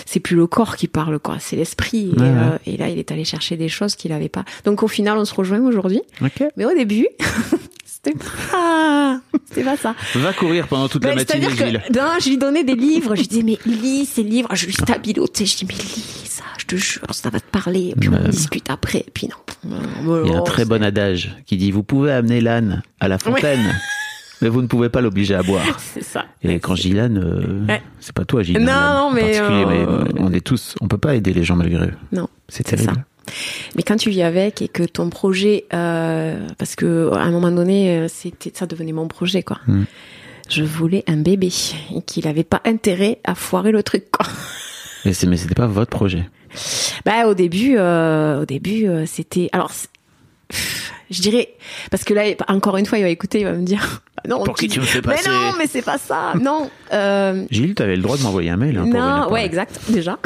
c'est plus le corps qui parle, quoi. C'est l'esprit. Et, Ouais, et là, il est allé chercher des choses qu'il n'avait pas. Donc, au final, on se rejoint aujourd'hui. Ok. Mais au début, c'était pas, pas ça. Va courir pendant toute la matinée, C'est-à-dire Gilles. que non, je lui donnais des livres. Je lui disais, mais lis ces livres. Je lui stabilotais. Je dis, mais lis ça, je te jure, ça va te parler. Et puis on discute après. Et puis non. Il y a un très bon adage qui dit Vous pouvez amener l'âne à la fontaine, mais vous ne pouvez pas l'obliger à boire. C'est ça. Et quand l'âne, euh, Ouais. c'est pas toi, Gilles. Non, non, mais, euh, mais on est tous, on peut pas aider les gens malgré eux. Non. C'est terrible. Mais quand tu vis avec et que ton projet, euh, parce que à un moment donné, euh, c'était, ça devenait mon projet, quoi. Mm. Je voulais un bébé et qu'il avait pas intérêt à foirer le truc, quoi. Mais c'était pas votre projet. Bah au début, euh, au début, euh, c'était. Alors, c'est- je dirais parce que là, encore une fois, il va écouter, il va me dire. Ah Non, Pour qui tu me fais Mais passer non, mais c'est pas ça. Non. Euh, Gilles, t'avais le droit de m'envoyer un mail. Hein, non, ouais, exact, déjà.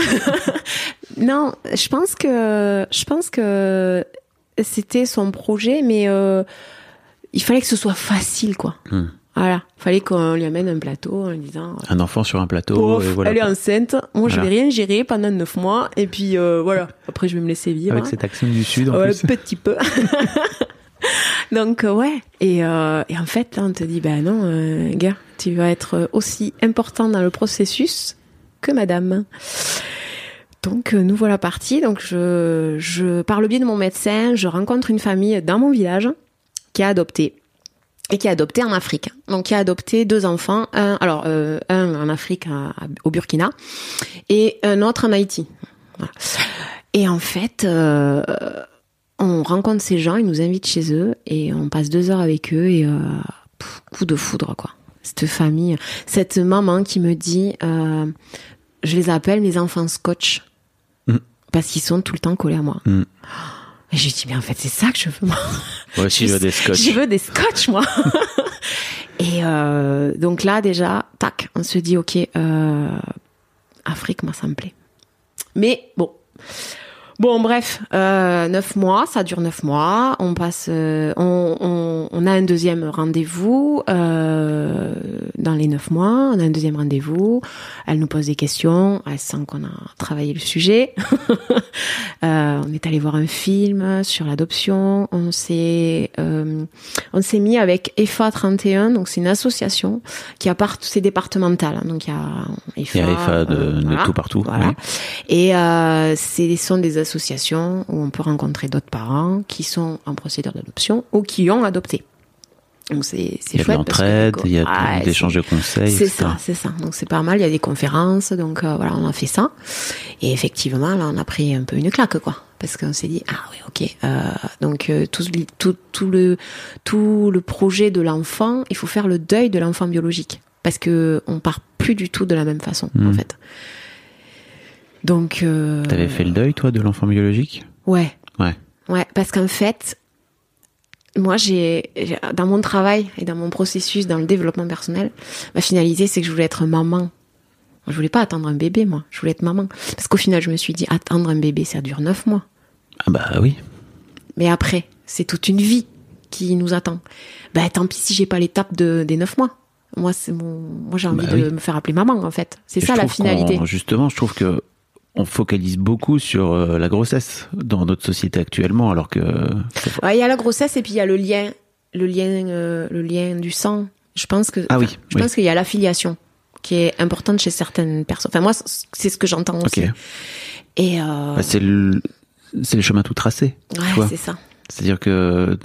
non, je pense que je pense que c'était son projet, mais euh, il fallait que ce soit facile, quoi. Hmm. Voilà, fallait qu'on lui amène un plateau en lui disant. Un enfant sur un plateau. Pof, et voilà. elle est enceinte. Moi, je vais rien gérer pendant neuf mois. Et puis, euh, voilà. Après, je vais me laisser vivre. Avec hein. cet accent du sud en Ouais, plus. petit peu. Donc, euh, ouais. Et, euh, et en fait, là, on te dit, ben non, euh, gars, tu vas être aussi important dans le processus que madame. Donc, euh, nous voilà partis. Donc, je, je, par le biais de mon médecin, je rencontre une famille dans mon village qui a adopté. Et qui a adopté en Afrique. Donc, qui a adopté deux enfants. Un, alors, euh, un en Afrique, à- au Burkina, et un autre en Haïti. Voilà. Et en fait, euh, on rencontre ces gens, ils nous invitent chez eux et on passe deux heures avec eux et euh, pff, coup de foudre quoi. Cette famille, cette maman qui me dit, je les appelle mes enfants scotch Mm. parce qu'ils sont tout le temps collés à moi. Mm. Et je lui dis mais en fait c'est ça que je veux moi. Moi aussi, je veux des scotch. Je veux des scotch moi. et euh, donc là déjà, tac, on se dit ok, euh, Afrique moi ça me plaît. Mais bon, Bon, bref, euh, neuf mois, ça dure neuf mois. On passe, euh, on, on, on a un deuxième rendez-vous euh, dans les neuf mois. On a un deuxième rendez-vous. Elle nous pose des questions. Elle sent qu'on a travaillé le sujet. Euh, on est allé voir un film sur l'adoption. On s'est, euh, on s'est mis avec EFA 31. Donc c'est une association qui a part, c'est départemental. hein. Donc il y a EFA, Il y a EFA de, euh, de tout partout. Voilà. oui. Et euh, ce sont des associations où on peut rencontrer d'autres parents qui sont en procédure d'adoption ou qui ont adopté. Donc c'est c'est Il y a de l'entraide, il y a Ouais, de l'échange de conseils. c'est ça, c'est ça. Donc c'est pas mal. Il y a des conférences, donc euh, voilà, on a fait ça. Et effectivement, là, on a pris un peu une claque, quoi, parce qu'on s'est dit ah oui, ok. Euh, donc euh, tout, tout, tout le tout le projet de l'enfant, il faut faire le deuil de l'enfant biologique, parce que on part plus du tout de la même façon, en Mhm. fait. Donc euh, T'avais fait le deuil, toi, de l'enfant biologique? Ouais. Ouais. Ouais, parce qu'en fait, moi, j'ai, dans mon travail et dans mon processus, dans le développement personnel, ma finalité, c'est que je voulais être maman. Je voulais pas attendre un bébé, moi. Je voulais être maman. Parce qu'au final, je me suis dit, attendre un bébé, ça dure neuf mois. Ah bah oui. Mais après, c'est toute une vie qui nous attend. Ben, tant pis si j'ai pas l'étape de, des neuf mois. Moi, c'est mon, moi, j'ai envie Bah de oui. me faire appeler maman, en fait. C'est ça la finalité. Justement, je trouve que on focalise beaucoup sur euh, la grossesse dans notre société actuellement, alors que Ouais, il y a la grossesse et puis il y a le lien, le lien, euh, le lien du sang. Je pense que, Ah oui, je oui. pense qu'il y a l'affiliation qui est importante chez certaines personnes. Enfin moi, c'est ce que j'entends aussi. Et euh, bah, c'est le chemin tout tracé. tu ouais, c'est ça. C'est-à-dire que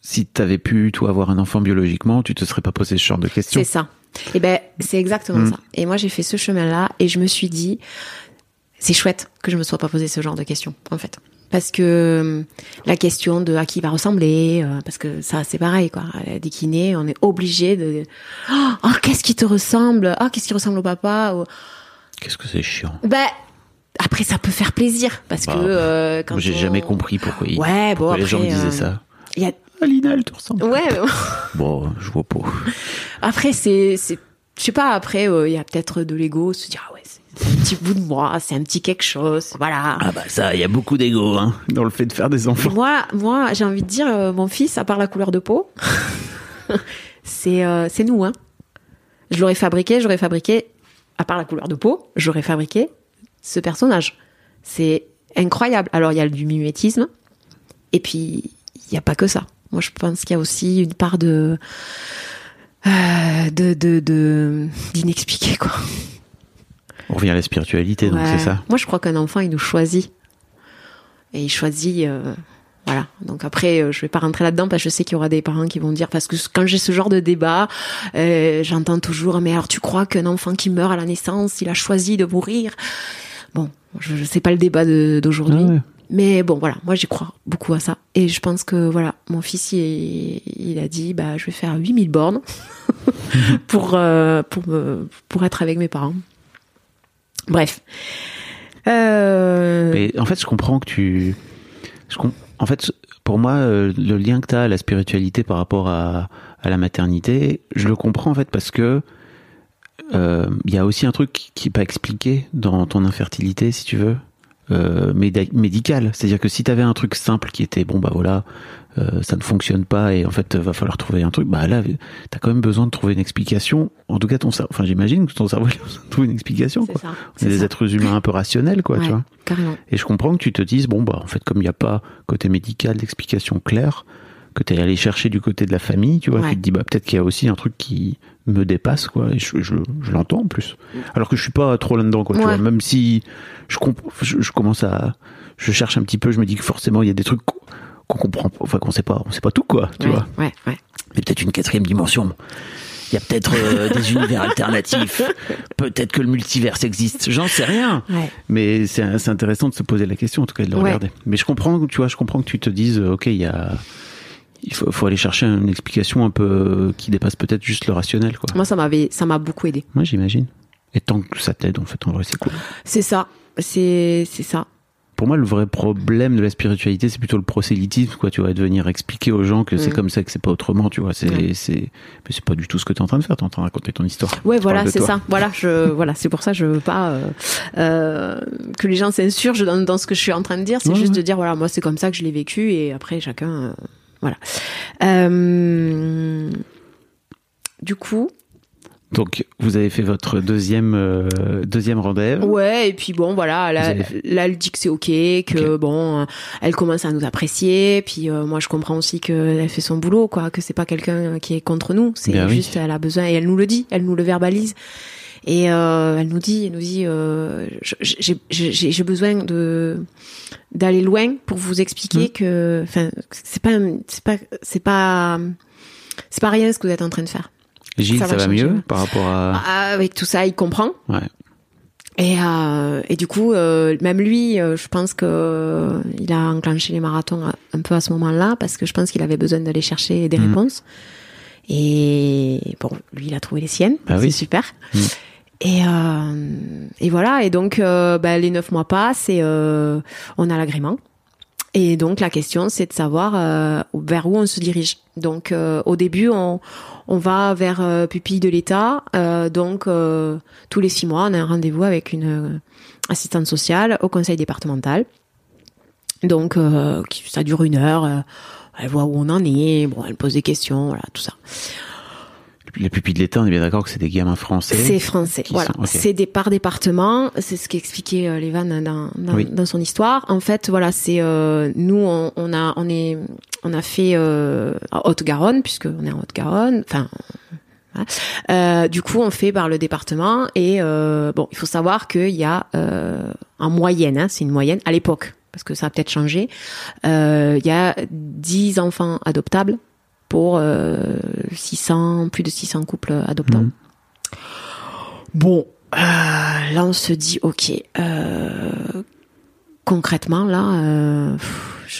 si t'avais pu toi avoir un enfant biologiquement, tu te serais pas posé ce genre de questions. C'est ça. Et ben, c'est exactement Mm. ça. Et moi, j'ai fait ce chemin-là et je me suis dit, c'est chouette que je me sois pas posé ce genre de questions, en fait. Parce que euh, la question de à qui il va ressembler, euh, parce que ça, c'est pareil, quoi. À la décliner, on est obligé de, oh, oh, qu'est-ce qui te ressemble? Oh, qu'est-ce qui ressemble au papa? Ou- Qu'est-ce que c'est chiant. Ben, après, ça peut faire plaisir, parce Bah, que, euh, quand J'ai on- jamais compris pourquoi, ils- Ouais, bon, pourquoi les gens me disaient euh, ça. Il y a, Alina, elle te ressemble. ouais, mais bon. Bon, je vois pas. Après, c'est, c'est, je sais pas, après, euh, il y a peut-être de l'ego, se dire, ah ouais, c'est un petit bout de moi, c'est un petit quelque chose, voilà. Ah bah ça, il y a beaucoup d'ego hein, dans le fait de faire des enfants. Moi, moi, j'ai envie de dire, euh, mon fils, à part la couleur de peau, c'est, euh, c'est nous, hein. Je l'aurais fabriqué, j'aurais fabriqué, à part la couleur de peau, j'aurais fabriqué ce personnage. C'est incroyable. Alors, il y a du mimétisme, et puis, il n'y a pas que ça. Moi, je pense qu'il y a aussi une part de, euh, de, de, de, d'inexpliqué, quoi. On revient à la spiritualité, donc Ouais. c'est ça. Moi, je crois qu'un enfant, il nous choisit. Et il choisit. euh, voilà. Donc après, euh, je vais pas rentrer là-dedans parce que je sais qu'il y aura des parents qui vont dire parce que quand j'ai ce genre de débat, euh, j'entends toujours mais alors tu crois qu'un enfant qui meurt à la naissance, il a choisi de mourir? Bon, je, je sais pas le débat d'aujourd'hui. Ah ouais. Mais bon, voilà, moi j'y crois beaucoup à ça. Et je pense que voilà, mon fils, il, il a dit, bah, je vais faire 8000 bornes pour, euh, pour, me, pour être avec mes parents. Bref. Euh, en fait, je comprends que tu. En fait, pour moi, euh, le lien que tu as à la spiritualité par rapport à, la maternité, je le comprends en fait parce que euh, il y a aussi un truc qui n'est pas expliqué dans ton infertilité, si tu veux, euh, médical. C'est-à-dire que si tu avais un truc simple qui était bon, bah voilà, euh, ça ne fonctionne pas et en fait, va falloir trouver un truc, bah là, tu as quand même besoin de trouver une explication. En tout cas, ton cerveau, enfin, j'imagine que ton cerveau il a besoin de trouver une explication. Quoi. ça. On est des ça. êtres humains un peu rationnels, quoi, Ouais, tu vois. Carrément. Et je comprends que tu te dises, bon, bah, en fait, comme il n'y a pas côté médical d'explication claire, que tu es allé chercher du côté de la famille, tu vois, Ouais. tu te dis, bah, peut-être qu'il y a aussi un truc qui me dépasse, quoi, et je, je, je l'entends en plus. Alors que je suis pas trop là-dedans, quoi, tu vois, même si je, je, je commence à, je cherche un petit peu, je me dis que forcément, il y a des trucs qu'on comprend, enfin, qu'on sait pas, on sait pas tout, quoi, tu ouais, vois. ouais, ouais. Mais peut-être une quatrième dimension. Il y a peut-être euh, des univers alternatifs. Peut-être que le multiverse existe. J'en sais rien. Ouais. Mais c'est intéressant de se poser la question, en tout cas de le Ouais. regarder. Mais je comprends, tu vois, je comprends que tu te dises, euh, ok, il y a, il faut, faut aller chercher une explication un peu euh, qui dépasse peut-être juste le rationnel, quoi. Moi, ça m'avait, ça m'a beaucoup aidé. Moi, j'imagine. Et tant que ça t'aide, en fait, en vrai, c'est cool. C'est ça. C'est, c'est ça. Pour moi, le vrai problème de la spiritualité, c'est plutôt le prosélytisme, quoi. Tu vois, de venir expliquer aux gens que c'est Mm. comme ça, que c'est pas autrement, tu vois. C'est, Ouais. c'est, mais c'est pas du tout ce que tu es en train de faire. Tu es en train de raconter ton histoire. Ouais, voilà, c'est ça. Voilà, je, voilà, c'est pour ça que je veux pas euh, euh, que les gens s'insurgent dans, dans ce que je suis en train de dire. C'est Ouais, juste ouais. de dire voilà, moi c'est comme ça que je l'ai vécu et après chacun, euh, voilà. Euh, du coup, Donc, vous avez fait votre deuxième, euh, deuxième rendez-vous. ouais, et puis bon, voilà, là, avez là elle dit que c'est ok, que bon, euh, elle commence à nous apprécier, puis euh, moi je comprends aussi qu'elle fait son boulot, quoi, que c'est pas quelqu'un qui est contre nous, c'est oui. juste elle a besoin et elle nous le dit, elle nous le verbalise. Et euh, elle nous dit, elle nous dit, euh, je- j'ai j'ai- j'ai besoin de d'aller loin pour vous expliquer Mm. que, enfin, c'est pas, c'est pas, c'est pas, c'est pas rien ce que vous êtes en train de faire. Gilles, Ça ça, va mieux par rapport à. Ah, Avec tout ça, il comprend. Ouais. Et, euh, et du coup, euh, même lui, euh, je pense que il a enclenché les marathons à- un peu à ce moment-là parce que je pense qu'il avait besoin d'aller chercher des Mhm. réponses. Et bon, lui, il a trouvé les siennes. Bah c'est oui. super. Mhm. Et, et voilà. Et donc, bah, les neuf mois passent et on a l'agrément. Et donc, la question, c'est de savoir euh, vers où on se dirige. Donc, euh, au début, on, on va vers euh, pupille de l'État. Euh, donc, euh, tous les six mois, on a un rendez-vous avec une euh, assistante sociale au conseil départemental. Donc, ça dure une heure. elle voit où on en est. Bon, elle pose des questions, voilà, tout ça. La pupille de l'État, on est bien d'accord que c'est des gamins français. C'est français, voilà. sont-. C'est des par département. C'est ce qu'expliquait euh, Lévan dans, dans, Oui. dans son histoire. En fait, voilà, c'est euh, nous, on, on a, on est, on a fait euh, Haute-Garonne puisque on est en Haute-Garonne. Enfin. voilà. Euh, du coup, on fait par le département et euh, bon, il faut savoir qu'il y a euh, en moyenne, hein, c'est une moyenne à l'époque parce que ça a peut-être changé. euh, Il y a 10 enfants adoptables pour euh, 600, plus de 600 couples adoptants. Mhm. Bon, euh, là on se dit, ok, euh, concrètement là, euh,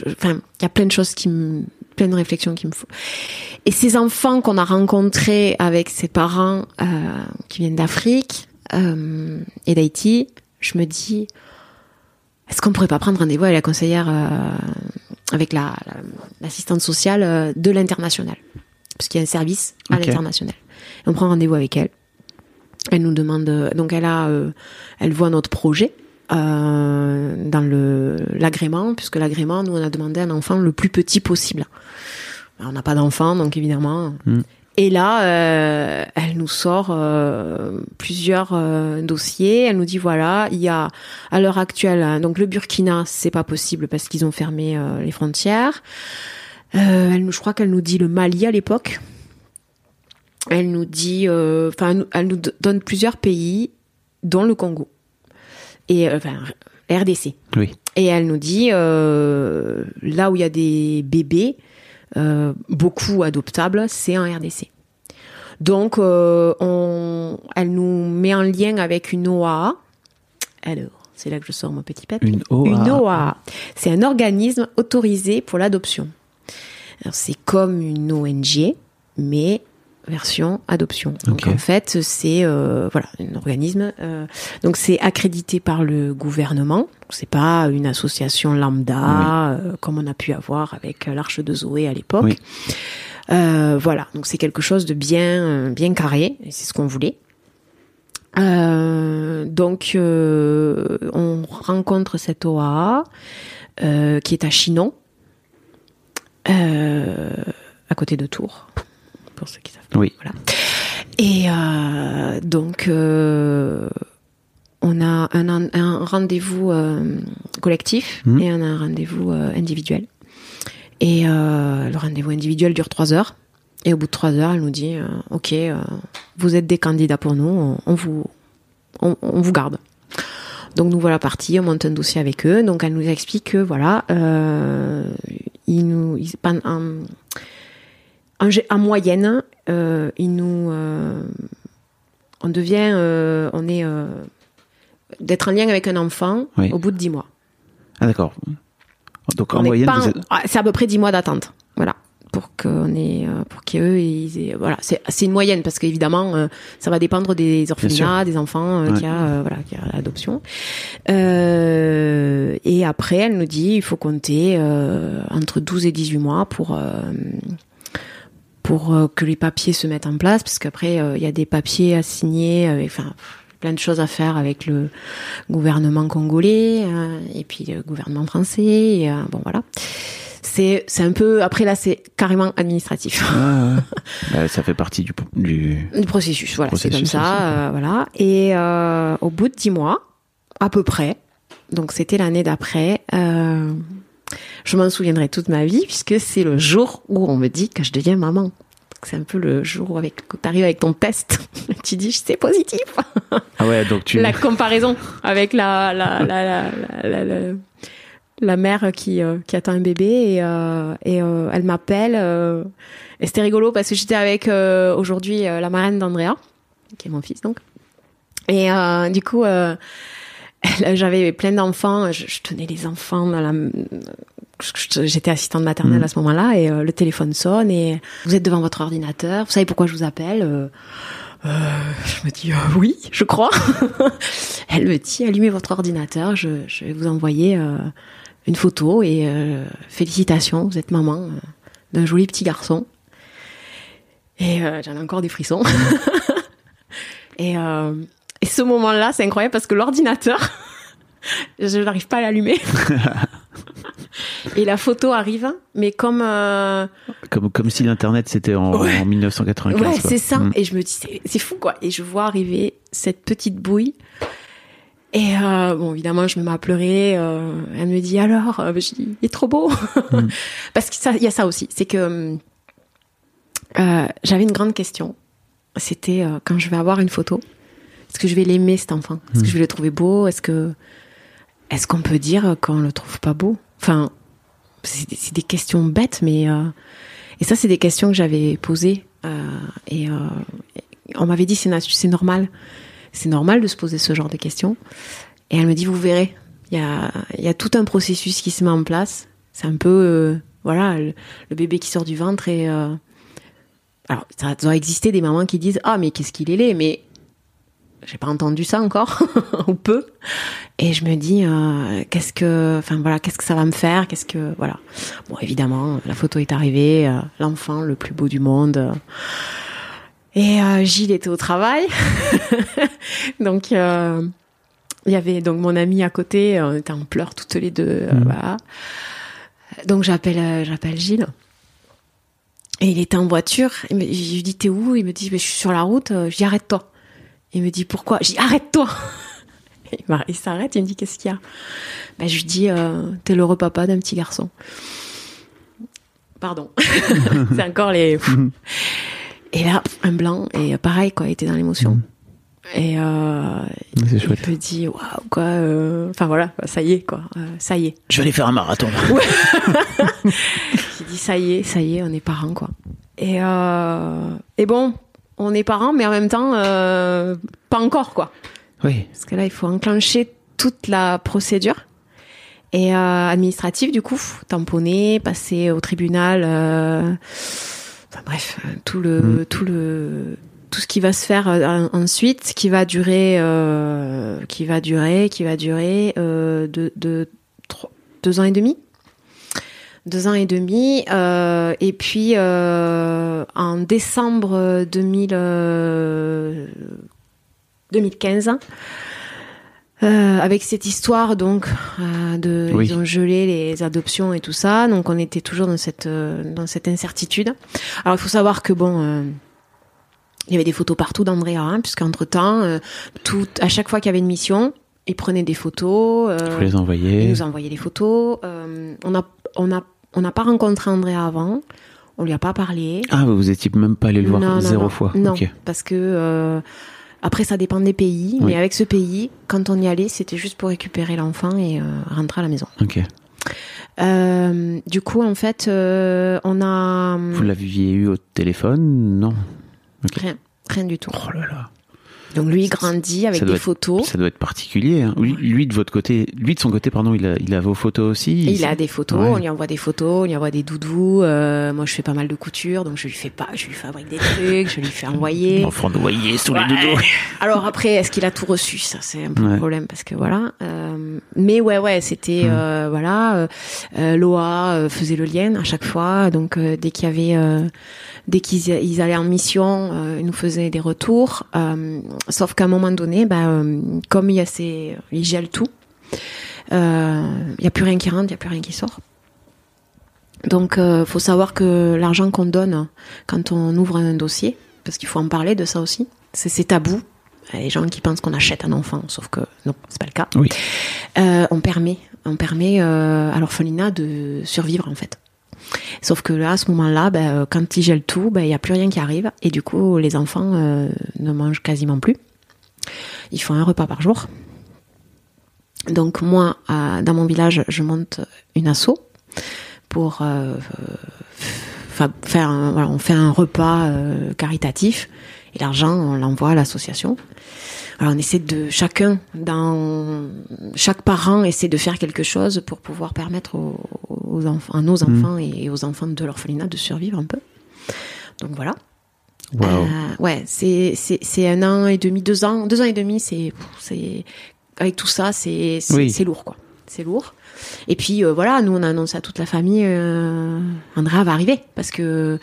enfin, il y a plein de choses qui me, plein de réflexions qui me font. Et ces enfants qu'on a rencontrés avec ses parents euh, qui viennent d'Afrique euh, et d'Haïti, je me dis, est-ce qu'on pourrait pas prendre rendez-vous avec la conseillère, euh, avec la la- l'assistante sociale euh, de l'international, parce qu'il y a un service à l'international. On prend rendez-vous avec elle. Elle nous demande, euh, donc elle a, euh, elle voit notre projet euh, dans le l'agrément, puisque l'agrément, nous on a demandé un enfant le plus petit possible. On n'a pas d'enfant, donc évidemment. Mm. Et là, euh, elle nous sort euh, plusieurs euh, dossiers. Elle nous dit voilà, il y a à l'heure actuelle, hein, donc le Burkina, c'est pas possible parce qu'ils ont fermé les frontières. Elle nous, je crois qu'elle nous dit le Mali à l'époque. Elle nous dit, enfin, elle nous- donne plusieurs pays, dont le Congo et enfin RDC. Oui. Et elle nous dit là où il y a des bébés, euh, beaucoup adoptables, c'est en RDC. Donc, euh, on, elle nous met en lien avec une OAA. Alors, c'est là que je sors mon petit papier. Une OAA. Une OAA. C'est un organisme autorisé pour l'adoption. C'est comme une ONG, mais version adoption. Donc en fait, c'est euh, voilà un organisme. euh, donc c'est accrédité par le gouvernement. C'est pas une association lambda euh, comme on a pu avoir avec l'Arche de Zoé à l'époque. Oui. Voilà, donc c'est quelque chose de bien bien carré. Et c'est ce qu'on voulait. Donc on rencontre cette OAA qui est à Chinon, à côté de Tours, pour ceux qui savent. Oui. Voilà. Et euh, donc, euh, on a un, un- un rendez-vous euh, collectif Mhm. et on a un rendez-vous individuel. Et le rendez-vous individuel dure trois heures. Et au bout de trois heures, elle nous dit Ok, vous êtes des candidats pour nous, on, on vous, on, on vous garde. Donc nous voilà partis, on monte un dossier avec eux. Donc elle nous explique que voilà, ils nous, ils- en, en, moyenne, euh, ils nous, euh, on devient, euh, on est d'être en lien avec un enfant Oui. au bout de dix mois. Ah d'accord. Donc en On moyenne, êtes... ah, c'est à peu près dix mois d'attente. Voilà. pour qu'on ait pour qu'eux ils aient- voilà c'est une moyenne parce qu'évidemment euh, ça va dépendre des orphelinats des enfants euh, Ouais. y a euh, voilà qu'il y a l'adoption et après elle nous dit il faut compter entre 12 et 18 mois pour pour euh, que les papiers se mettent en place parce qu'après euh, il y a des papiers à signer avec enfin plein de choses à faire avec le gouvernement congolais euh, et puis le gouvernement français et, euh, bon voilà. C'est c'est un peu après là c'est carrément administratif. Ah, ouais. Bah, ça fait partie du, du... du processus voilà c'est comme ça euh, voilà. Et euh, au bout de dix mois à peu près donc c'était l'année d'après euh, je m'en souviendrai toute ma vie puisque c'est le jour où on me dit que je deviens maman. C'est un peu le jour où avec t'arrives avec ton test. Tu dis c'est positif. Ah ouais, donc tu... la comparaison avec la la la la, la, la- mère qui euh, qui attend un bébé et euh, et euh, elle m'appelle et c'était rigolo parce que j'étais avec aujourd'hui la marraine d'Andrea qui est mon fils donc. Et du coup j'avais plein d'enfants je, je tenais les enfants dans la je- j'étais assistante maternelle Mhm. à ce moment-là et euh, le téléphone sonne et vous êtes devant votre ordinateur vous savez pourquoi je vous appelle Euh, euh, je me dis oui, je crois. Elle me dit allumez votre ordinateur, je, je vais vous envoyer une photo et félicitations, vous êtes maman d'un joli petit garçon. Et j'en ai encore des frissons. et, et ce moment-là, c'est incroyable parce que l'ordinateur, je n'arrive pas à l'allumer. et la photo arrive, mais comme euh, Comme, comme si l'Internet c'était en, Ouais. en 1995. Ouais, c'est ça. Mm. Et je me dis, c'est- fou, quoi. Et je vois arriver cette petite bouille. Et euh, bon, évidemment, je me mets à pleurer. euh, elle me dit alors, euh, je dis, il est trop beau. Mm. Parce que ça, il y a ça aussi, c'est que j'avais une grande question. C'était quand je vais avoir une photo, est-ce que je vais l'aimer cet enfant? Est-ce que je vais le trouver beau? Est-ce que est-ce qu'on peut dire qu'on le trouve pas beau? Enfin, c'est des, questions bêtes, mais euh, et ça, c'est des questions que j'avais posées. euh, et euh, on m'avait dit, c'est c'est normal. C'est normal de se poser ce genre de questions. Et elle me dit, vous verrez, il y a, il y a tout un processus qui se met en place. C'est un peu, voilà, le, le bébé qui sort du ventre et... alors, ça doit exister des mamans qui disent, ah, mais qu'est-ce qu'il est laid, mais j'ai pas entendu ça encore, ou peu. Et je me dis, euh, qu'est-ce que, enfin voilà, qu'est-ce que ça va me faire, qu'est-ce que, voilà. Bon, évidemment, la photo est arrivée, euh, l'enfant le plus beau du monde. euh, et euh, Gilles était au travail, donc il y avait donc mon ami à côté, on était en pleurs toutes les deux, Mhm. voilà. Donc j'appelle, j'appelle Gilles. Et il était en voiture. Il me- je lui dis t'es où? Il me dit je suis sur la route. Je dis arrête-toi. Il me dit pourquoi? Dis arrête-toi. Il s'arrête. Il me dit qu'est-ce qu'il y a? Ben, je lui dis euh, t'es l'heureux papa d'un petit garçon. Pardon. C'est encore les. Et là un blanc et pareil quoi. Il était dans l'émotion. Et euh, il me dit waouh quoi. euh, Enfin voilà ça y est quoi. Euh, ça y est. Je vais aller faire un marathon. J'ai dit ça y est, ça y est, on est parents quoi. Et et bon, on est parents, mais en même temps euh, pas encore quoi. Oui. Parce que là, il faut enclencher toute la procédure et euh, administrative du coup, tamponner, passer au tribunal. euh, enfin bref, tout le Mm. tout le tout ce qui va se faire en- ensuite, qui va durer, qui va durer, qui va durer de, de trois- deux ans et demi. Deux ans et demi. euh, et puis, euh, en décembre 2000, euh, 2015, euh, avec cette histoire donc de Oui. ils ont gelé les adoptions et tout ça, donc on était toujours dans cette dans cette incertitude. Alors il faut savoir que bon. il y avait des photos partout d'Andrea, hein, puisqu'entre temps, tout, à chaque fois qu'il y avait une mission, il prenait des photos. euh, les il nous a envoyé les photos. euh, on a, on a, on n'a pas rencontré Andrea avant. On lui a pas parlé. Ah, vous étiez même pas allé le voir Non, zéro non. fois. Non, parce que euh, après ça dépend des pays, Oui. mais avec ce pays, quand on y allait, c'était juste pour récupérer l'enfant et euh, rentrer à la maison. Ok. Euh, du coup, en fait, on a Vous l'aviez eu au téléphone? Non. Rien, rien du tout. Oh là là. Donc lui il grandit avec des être- photos. Ça doit être particulier. hein. Lui, lui, de votre côté, lui de son côté, pardon, il a, il a vos photos aussi. Il a des photos, Ouais. on lui envoie des photos, on lui envoie des doudous. euh, moi, je fais pas mal de couture, donc je lui fais pas, je lui fabrique des trucs, je lui fais envoyer. Enfant noyé sous les doudous. Alors après, est-ce qu'il a tout reçu? Ça, c'est un peu Ouais. le problème parce que voilà. euh, mais ouais, ouais, c'était euh, voilà. euh, euh, Loa faisait le lien à chaque fois, donc euh, dès qu'il y avait, euh, dès qu'ils ils allaient en mission, euh, ils nous faisaient des retours. Sauf qu'à un moment donné, bah, euh, comme il y a ces, ils gèlent tout, euh, il y a plus rien qui rentre, il y a plus rien qui sort. Donc, euh, faut savoir que l'argent qu'on donne quand on ouvre un dossier, parce qu'il faut en parler de ça aussi, c'est c'est tabou. Il y a Les gens qui pensent qu'on achète un enfant, sauf que non, c'est pas le cas. Oui. Euh, on permet, on permet euh, à l'orphelinat de survivre en fait. Sauf que là, à ce moment-là, ben, euh, quand ils gèlent tout, ben, il y a plus rien qui arrive et du coup, les enfants euh, ne mangent quasiment plus. Ils font un repas par jour. Donc moi, dans mon village, je monte une asso pour euh, fa- faire on fait un repas caritatif et l'argent on l'envoie à l'association. Alors on essaie de chacun dans chaque parent essaie de faire quelque chose pour pouvoir permettre aux, aux enfants, à nos enfants et aux enfants de l'orphelinat de survivre un peu. Donc voilà. Waouh. Euh, ouais, c'est c'est c'est un an et demi, deux ans, deux ans et demi, c'est c'est avec tout ça, c'est c'est Oui. c'est lourd quoi, c'est lourd. Et puis euh, voilà, nous on a annoncé à toute la famille, euh, Andrea va arriver parce que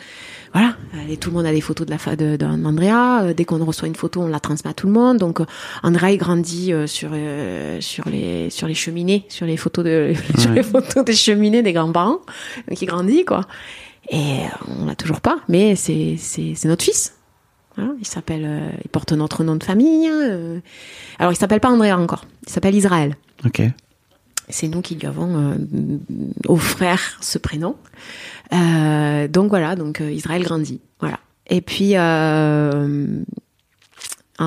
voilà, et tout le monde a des photos de la fa- de- d'Andrea. Euh, Dès qu'on reçoit une photo, on la transmet à tout le monde. Donc euh, Andrea il grandit euh, sur euh, sur les sur les cheminées, sur les photos de sur les photos des cheminées des grands-parents. Donc il grandit quoi. Et on l'a toujours pas, mais c'est c'est c'est notre fils. Voilà, il s'appelle, euh, il porte notre nom de famille. euh. Alors il s'appelle pas Andrea encore, il s'appelle Israël. Ok. C'est nous qui lui avons euh, offert ce prénom. Euh, donc voilà, donc euh, Israël grandit. Voilà. Et puis en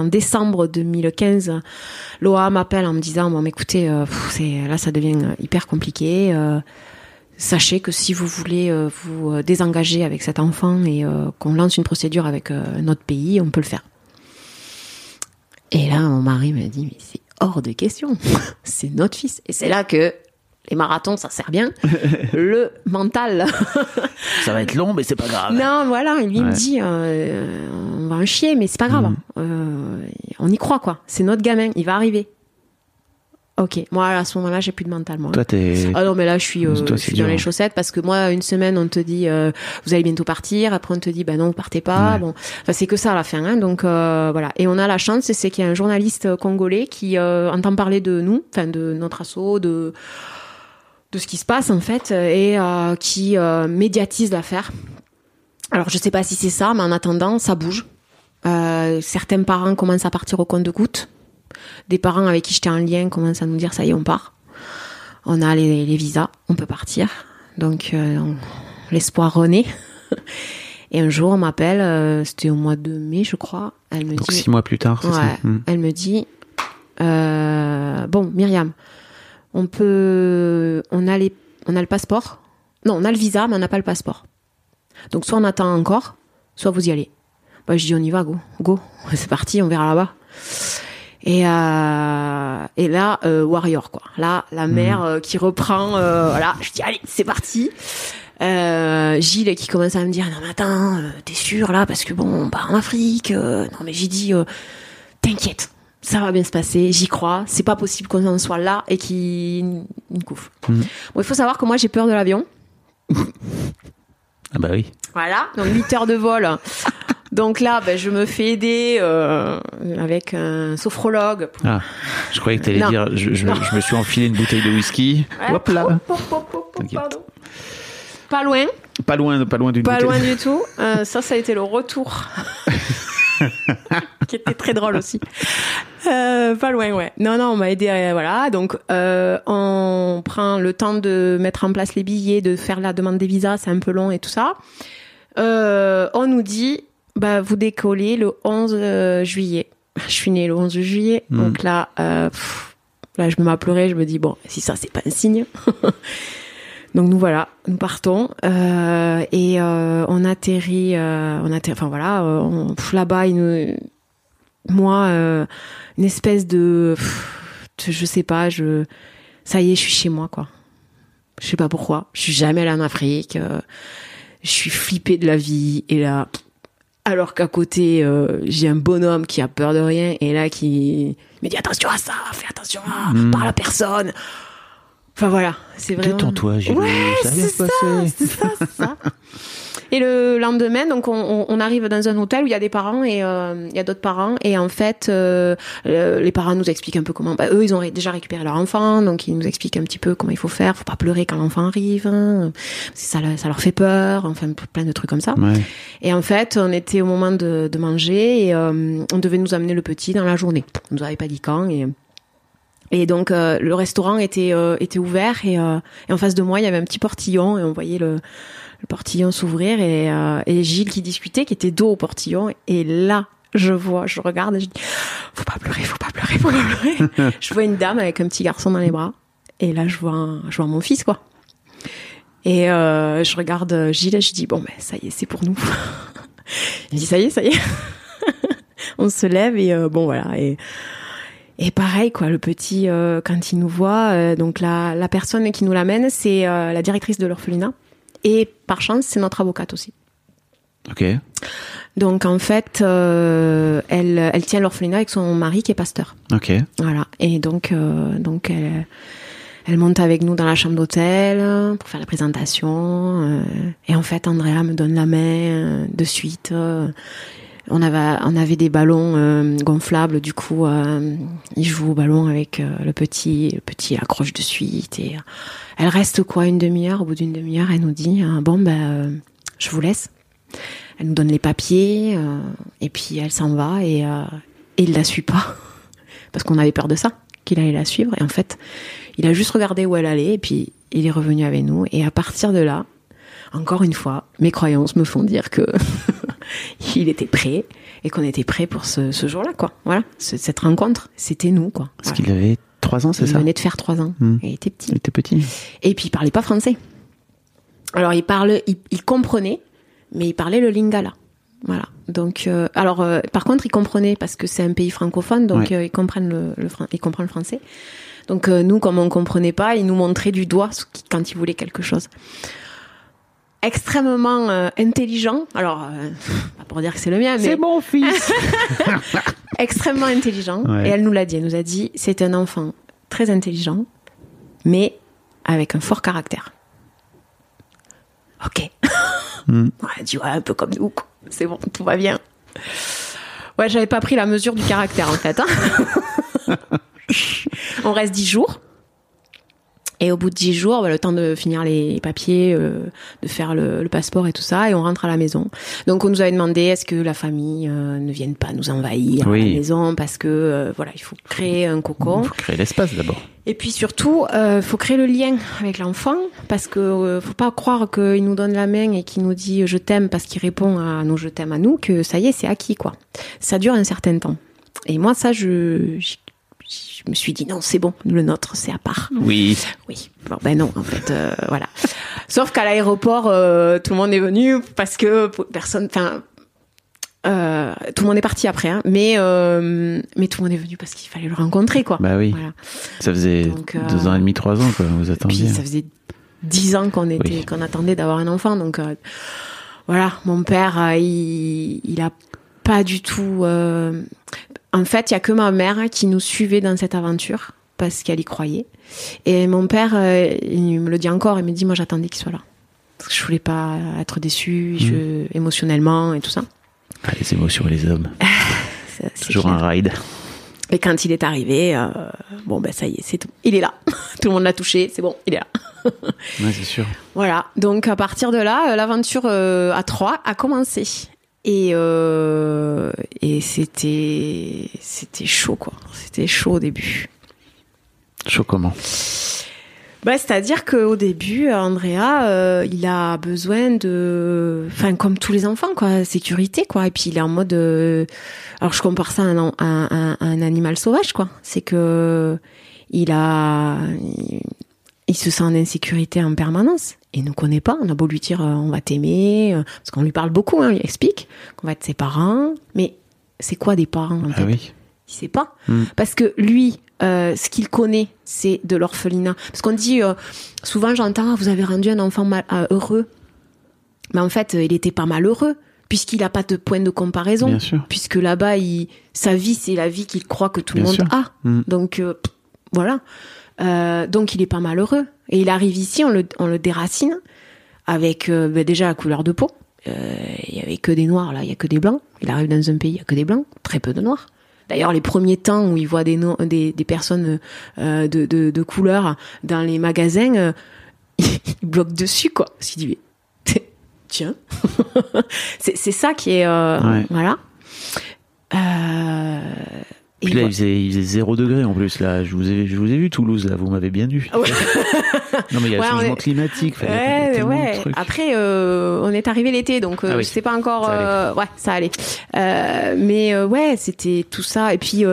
décembre 2015, Loa m'appelle en me disant bon, écoutez, là ça devient hyper compliqué. sachez que si vous voulez vous désengager avec cet enfant et qu'on lance une procédure avec notre pays, on peut le faire. Et là, mon mari m'a dit, mais c'est hors de question. c'est notre fils. Et c'est là que les marathons, ça sert bien. le mental. Ça va être long, mais c'est pas grave. non, voilà, lui il me dit, euh, on va en chier, mais c'est pas grave. Mhm. Euh, on y croit, quoi. C'est notre gamin, il va arriver. Ok, moi à ce moment-là, j'ai plus de mental, moi. Toi, t'es. Ah non, mais là, je suis, euh, Toi, je c'est suis dur, dans les hein. chaussettes parce que moi, une semaine, on te dit, euh, vous allez bientôt partir. Après, on te dit, bah non, vous partez pas. Ouais. Bon, enfin, c'est que ça à la fin. Hein, donc euh, voilà. Et on a la chance, c'est qu'il y a un journaliste congolais qui entend parler de nous, enfin de notre assaut, de de ce qui se passe en fait, et qui médiatise l'affaire. Alors, je sais pas si c'est ça, mais en attendant, ça bouge. Certains parents commencent à partir au compte de gouttes. Des parents avec qui j'étais en lien commencent à nous dire ça y est, on part. On a les, les visas, on peut partir. Donc euh, l'espoir renaît. Et un jour, on m'appelle, euh, c'était au mois de mai, je crois. Elle me Donc dit, six mois plus tard, c'est Ouais. ça Hmm. elle me dit, euh, bon, Myriam, on peut, on a les, on a le passeport. Non, on a le visa, mais on n'a pas le passeport. Donc soit on attend encore, soit vous y allez. Bah, je dis on y va, go, go, c'est parti, on verra là-bas. Et, euh, et là, euh, Warrior, quoi. Là, la mère euh, qui reprend, voilà, je dis allez, c'est parti. Gilles qui commence à me dire non mais attends, t'es sûr là? Parce que bon, on part en Afrique. non mais j'ai dit t'inquiète, ça va bien se passer, j'y crois. C'est pas possible qu'on en soit là et qu'il une couffe. Mhm. Bon, il faut savoir que moi j'ai peur de l'avion. Ah bah oui. Voilà, donc 8 heures de vol. Donc là, ben, je me fais aider euh, avec un sophrologue. pour- Ah, je croyais que t'allais Non. dire, je, je- Non. je me suis enfilé une bouteille de whisky. Ouais. Hop là. Pardon. Pas loin, Pas loin, pas loin d'une pas bouteille. loin du tout. Euh, ça, ça a été le retour. qui était très drôle aussi. Euh, pas loin, ouais. Non, non, on m'a aidé. voilà, donc euh, on prend le temps de mettre en place les billets, de faire la demande des visas, c'est un peu long et tout ça. Euh, on nous dit, bah vous décollez le 11 euh, juillet. Je suis née le 11 juillet, Mm. donc là, euh, pff, là je me mets à pleurer, je me dis bon, si ça c'est pas un signe. Donc nous voilà, nous partons euh, et euh, on atterrit, euh, on atterrit, enfin voilà, on- pff, là-bas nous, moi, euh, une espèce de, pff, je sais pas, je, ça y est, je suis chez moi, quoi. Je sais pas pourquoi. Je suis jamais allée en Afrique. euh, je suis flippée de la vie. Et là, alors qu'à côté, euh, j'ai un bonhomme qui a peur de rien et là qui me dit attention à ça, fais attention à, parle à personne. Enfin voilà, c'est vraiment. Détends-toi, Gilles. Ouais, c'est ça, c'est ça, c'est ça. Et le lendemain, donc on, on- arrive dans un hôtel où il y a des parents et euh, il y a d'autres parents et en fait, euh, le- les parents nous expliquent un peu comment. Bah, eux, ils ont ré- déjà récupéré leur enfant, donc ils nous expliquent un petit peu comment il faut faire. Faut pas pleurer quand l'enfant arrive, hein, ça, ça leur fait peur. Enfin, plein de trucs comme ça. Ouais. Et en fait, on était au moment de, de manger et euh, on devait nous amener le petit dans la journée. On nous avait pas dit quand et et donc euh, le restaurant était euh, était ouvert et, euh, et en face de moi il y avait un petit portillon et on voyait le, le portillon s'ouvrir et, euh, et Gilles qui discutait qui était dos au portillon. Et là je vois je regarde et je dis faut pas pleurer faut pas pleurer faut pas pleurer. Je vois une dame avec un petit garçon dans les bras. Et là je vois un- je vois mon fils quoi. Et euh, je regarde Gilles et je dis bon ben ça y est c'est pour nous. Il me dit ça y est ça y est. On se lève et euh, bon voilà. Et et pareil quoi le petit euh, quand il nous voit donc la la personne qui nous l'amène c'est la directrice de l'orphelinat et par chance c'est notre avocate aussi. Ok. donc en fait euh, elle elle tient l'orphelinat avec son mari qui est pasteur. Ok. voilà. Et donc euh, donc elle elle monte avec nous dans la chambre d'hôtel pour faire la présentation euh, et en fait Andrea me donne la main de suite on avait on avait des ballons euh, gonflables. Du coup euh, il joue au ballon avec euh, le petit le petit accroche de suite et euh, elle reste quoi une demi-heure? Au bout d'une demi-heure elle nous dit euh, bon euh, je vous laisse. Elle nous donne les papiers euh, et puis elle s'en va et, et il la suit pas. Parce qu'on avait peur de ça qu'il allait la suivre. Et en fait il a juste regardé où elle allait et puis il est revenu avec nous. Et à partir de là encore une fois mes croyances me font dire que il était prêt et qu'on était prêt pour ce, ce jour-là quoi voilà ce- cette rencontre c'était nous quoi Parce Voilà. qu'il avait trois ans, c'est il ça venait de faire trois ans Hmm. il était petit Il était petit. et puis il parlait pas français. Alors il parle, il, il comprenait, mais il parlait le lingala. Voilà. Donc, euh, alors, euh, par contre, il comprenait parce que c'est un pays francophone, donc Ouais. euh, ils comprennent le, le fran- il comprend le français. Donc euh, nous, comme on comprenait pas, il nous montrait du doigt quand il voulait quelque chose. Extrêmement euh, intelligent. Alors, euh, pas pour dire que c'est le mien, mais mon fils. extrêmement intelligent. Ouais. Et elle nous l'a dit. Elle nous a dit, c'est un enfant très intelligent, mais avec un fort caractère. Ok. Ouais, elle a dit, ouais, un peu comme nous. quoi. C'est bon, tout va bien. Ouais, j'avais pas pris la mesure du caractère, en fait. hein. On reste dix jours. Et au bout de dix jours, bah, le temps de finir les papiers, euh, de faire le, le passeport et tout ça, et on rentre à la maison. Donc on nous avait demandé est-ce que la famille euh, ne vienne pas nous envahir à Oui. la maison parce que euh, voilà, il faut créer un cocon. Il faut créer l'espace d'abord. Et puis surtout, euh, faut créer le lien avec l'enfant parce que faut pas croire qu'il nous donne la main et qu'il nous dit je t'aime parce qu'il répond à nos je t'aime à nous que ça y est, c'est acquis quoi. Ça dure un certain temps. Et moi ça je je, je me suis dit non, c'est bon, le nôtre c'est à part. Oui. Oui. Bon, ben non, en fait, euh, voilà. Sauf qu'à l'aéroport, euh, tout le monde est venu parce que personne, enfin, euh, tout le monde est parti après, hein, mais mais tout le monde est venu parce qu'il fallait le rencontrer, quoi. Bah oui. Voilà. Ça faisait Donc, deux ans et demi, trois ans, quoi. Vous Puis attendiez. ça faisait dix ans qu'on était, Oui. qu'on attendait d'avoir un enfant, donc voilà. Mon père, il, il a pas du tout. euh, En fait, il y a que ma mère qui nous suivait dans cette aventure parce qu'elle y croyait. Et mon père, euh, il me le dit encore, il me dit moi j'attendais qu'il soit là. Parce que je voulais pas être déçue je, émotionnellement et tout ça. Ah, les émotions et les hommes. C'est- c'est Toujours clair. un ride. Et quand il est arrivé, euh, bon ben ça y est, c'est tout. Il est là. tout le monde l'a touché, c'est bon, il est là. Ouais, c'est sûr. Voilà, donc à partir de là, euh, l'aventure à trois a commencé. Et, euh, et c'était c'était chaud quoi. C'était chaud au début. Chaud comment? Bah, c'est-à-dire qu'au début, Andrea, euh, il a besoin de, enfin comme tous les enfants quoi, sécurité quoi. Et puis il est en mode, euh, alors je compare ça à un, à à un animal sauvage quoi. C'est que il a, il, il se sent en insécurité en permanence. Et il nous connaît pas. On a beau lui dire, euh, on va t'aimer, euh, parce qu'on lui parle beaucoup. Hein, il explique qu'on va être ses parents, mais c'est quoi des parents en Ah fait? oui. Il sait pas. Mm. Parce que lui, euh, ce qu'il connaît, c'est de l'orphelinat. Parce qu'on dit, souvent j'entends, Ah, vous avez rendu un enfant mal- heureux. Mais en fait, il était pas malheureux, puisqu'il n'a pas de point de comparaison. Bien sûr. Puisque là-bas, il, sa vie, c'est la vie qu'il croit que tout le monde sûr. a. Mm. Donc, voilà. Donc, il est pas malheureux. Et il arrive ici, on le, on le déracine, avec euh, ben, déjà la couleur de peau. Euh, Il y avait que des noirs, là, il y a que des blancs. Il arrive dans un pays, il y a que des blancs, très peu de noirs. D'ailleurs, les premiers temps où il voit des, no- des, des personnes euh, de, de, de couleur dans les magasins, euh, il bloque dessus, quoi. Il se dit, tiens. c'est ça qui est... euh, Ouais. Voilà. Et Puis là, il faisait, il faisait 0 degré en plus. Là, je vous ai, je vous ai vu Toulouse. Là, vous m'avez bien vu. Ouais. non, mais il y a Ouais, le on changement est- climatique. Ouais, ouais. Après, euh, on est arrivé l'été, donc euh, Ah oui. je sais pas encore. Ça euh, ouais, ça allait. Euh, mais ouais, c'était tout ça. Et puis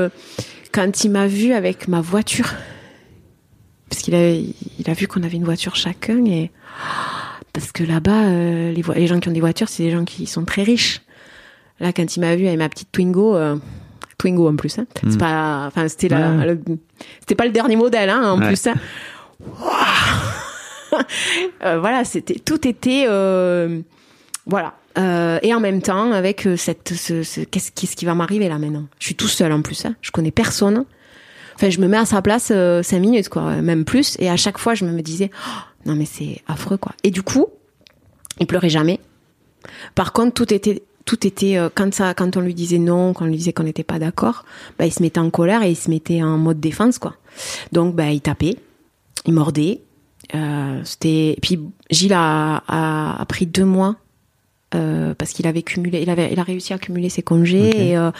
quand il m'a vu avec ma voiture, parce qu'il a, il a vu qu'on avait une voiture chacun et parce que là-bas, euh, les, gens qui ont des voitures, c'est des gens qui sont très riches. Là, quand il m'a vu avec ma petite Twingo. euh, Twingo en plus, hein. c'est pas, enfin c'était la, Ouais. le- c'était pas le dernier modèle, hein, en Ouais. plus. hein. Euh, voilà, c'était tout était euh, voilà. Euh, et en même temps, avec cette, ce, ce- qu'est-ce, qui va m'arriver là maintenant? Je suis tout seul en plus, hein. je connais personne. Enfin, je me mets à sa place cinq minutes, quoi, même plus. Et à chaque fois, je me disais, Oh, non mais c'est affreux, quoi. Et du coup, il pleurait jamais. Par contre, tout était, tout était euh, quand ça, quand on lui disait non, quand on lui disait qu'on n'était pas d'accord, bah, il se mettait en colère et il se mettait en mode défense, quoi. Donc, bah, il tapait, il mordait. Euh, c'était, et puis Gilles a, a, a pris deux mois euh, parce qu'il avait cumulé, il avait, il a réussi à cumuler ses congés et, euh,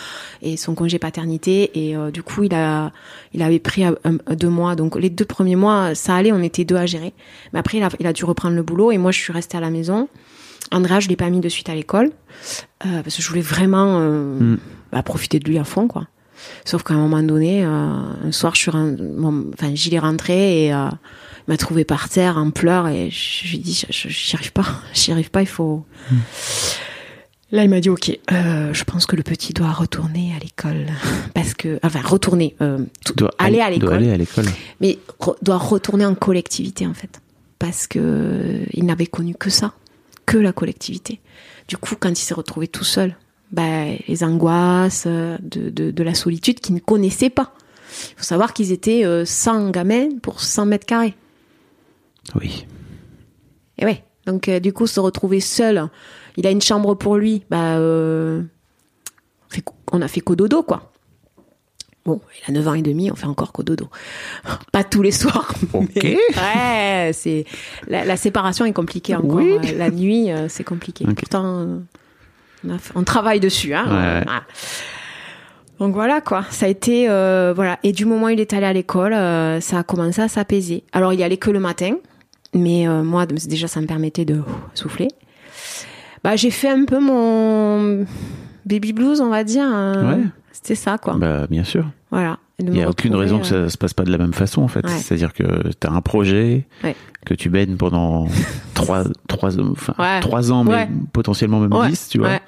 et son congé paternité et du coup il a, il avait pris un- un- deux mois. Donc les deux premiers mois ça allait, on était deux à gérer. Mais après il a, il a dû reprendre le boulot et moi je suis restée à la maison. Andrea je l'ai pas mis de suite à l'école euh, parce que je voulais vraiment euh, Mm. bah, profiter de lui à fond quoi. Sauf qu'à un moment donné, euh, un soir, je suis enfin, rentré et il m'a trouvé par terre en pleurs et je lui ai dit, j'y arrive pas, j'y arrive pas, il faut. Là, il m'a dit, ok, je pense que le petit doit retourner à l'école parce que, enfin, retourner, Doit aller à l'école, aller à l'école. mais re- doit retourner en collectivité en fait, parce que il n'avait connu que ça, que la collectivité. Du coup, quand il s'est retrouvé tout seul, bah, les angoisses euh, de, de, de la solitude qu'il ne connaissait pas. Il faut savoir qu'ils étaient euh, 100 gamins pour 100 mètres carrés. Oui. Et ouais. Donc euh, du coup, se retrouver seul, il a une chambre pour lui, bah, euh, on a fait cododo quoi. Bon, il a 9 ans et demi, on fait encore cododo. Pas tous les soirs. Ok. ouais, c'est la, la séparation est compliquée encore. Oui. Euh, La nuit, euh, c'est compliqué. Ok. Pourtant, on, fait- on travaille dessus. Hein. Ouais. Voilà. Donc voilà quoi, ça a été euh, voilà. Et du moment où il est allé à l'école, euh, ça a commencé à s'apaiser. Alors il y allait que le matin, mais euh, moi déjà ça me permettait de souffler. Bah j'ai fait un peu mon baby blues, on va dire. hein. Ouais. C'était ça quoi. Bah, bien sûr. Voilà. Il n'y a aucune raison que euh, ça se passe pas de la même façon, en fait. Ouais. C'est-à-dire que tu as un projet, Ouais. que tu baignes pendant trois, trois, enfin, Ouais. trois ans, mais potentiellement même Ouais. dix, tu vois.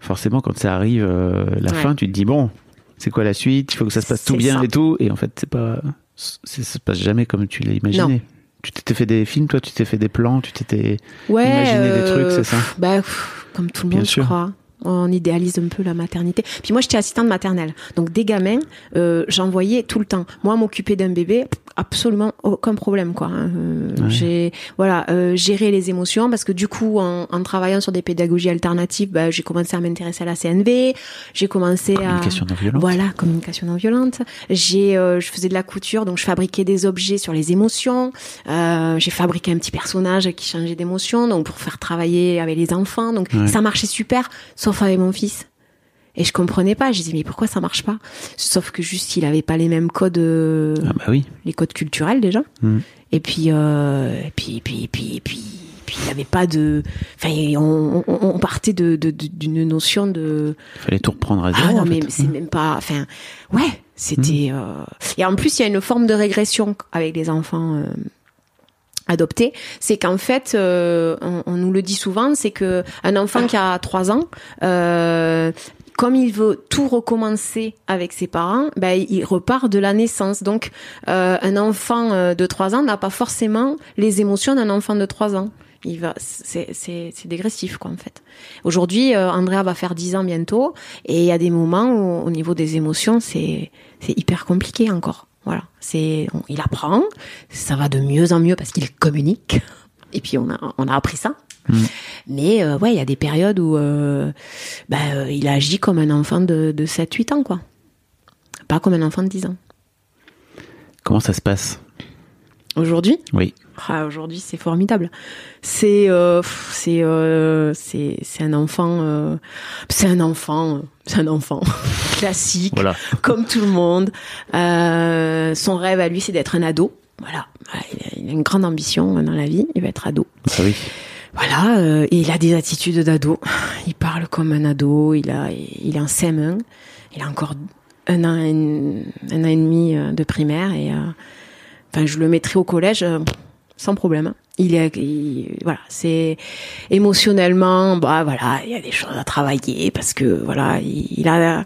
Forcément, quand ça arrive, euh, la fin, tu te dis, bon, c'est quoi la suite? Il faut que ça se passe tout C'est bien ça. et tout. Et en fait, c'est pas, c'est- ça se passe jamais comme tu l'as imaginé. Non. Tu t'étais fait des films, toi, tu t'es fait des plans, tu t'étais imaginé des euh, trucs, c'est ça? Bah, pff, comme tout le Bien monde, sûr. je crois. On idéalise un peu la maternité. Puis moi, j'étais assistante maternelle. Donc, des gamins, euh, j'en voyais tout le temps. Moi, m'occuper d'un bébé, absolument aucun problème, quoi. hein. Euh, Ouais. J'ai, voilà, euh, gérer les émotions parce que du coup, en, en travaillant sur des pédagogies alternatives, bah, j'ai commencé à m'intéresser à la CNV. J'ai commencé à Communication non violente. Voilà, communication non violente. J'ai, euh, je faisais de la couture, donc je fabriquais des objets sur les émotions. Euh, j'ai fabriqué un petit personnage qui changeait d'émotion, donc pour faire travailler avec les enfants. Donc Ouais. ça marchait super, sauf avec mon fils. Et je comprenais pas. Je disais mais pourquoi ça marche pas? Sauf que juste il avait pas les mêmes codes, euh, Ah bah oui. les codes culturels déjà. Mm. Et puis, euh, et puis, et puis, et puis, et puis, puis il y avait pas de. Enfin, on, on, on partait de d'une notion de Il fallait tout reprendre à zéro. ah non, en mais fait. c'est même pas. Enfin, ouais, c'était. Hmm. euh, Et en plus, il y a une forme de régression avec les enfants adoptés. C'est qu'en fait, euh, on, on nous le dit souvent, c'est que un enfant qui a trois ans. Euh, comme il veut tout recommencer avec ses parents, ben, il repart de la naissance. Donc, euh, un enfant euh, de 3 ans n'a pas forcément les émotions d'un enfant de 3 ans. Il va, c'est, c'est, c'est dégressif, quoi, en fait. Aujourd'hui, euh, Andrea va faire 10 ans bientôt, et il y a des moments où, au niveau des émotions, c'est, c'est hyper compliqué encore. Voilà. C'est, on- il apprend, ça va de mieux en mieux parce qu'il communique. Et puis, on a, on a appris ça. Mais euh, ouais, il y a des périodes où euh, bah, euh, il agit comme un enfant de, de 7-8 ans, quoi. Pas comme un enfant de 10 ans. Comment ça se passe? Aujourd'hui, Oui. Ah, aujourd'hui c'est formidable. C'est euh, c'est euh, c'est c'est un enfant, euh, c'est un enfant, euh, c'est un enfant classique, Voilà. comme tout le monde. Euh, son rêve à lui, c'est d'être un ado. Voilà, Voilà, il a, une grande ambition dans la vie. Il va être ado. Ah oui. Voilà, euh, et il a des attitudes d'ado. Il parle comme un ado. Il a, il est en CM1. Il a encore un an, un an et demi euh, de primaire et, euh, enfin, je le mettrai au collège euh, sans problème. hein. Il est, il- voilà, c'est émotionnellement, bah voilà, il y a des choses à travailler parce que voilà, il, a.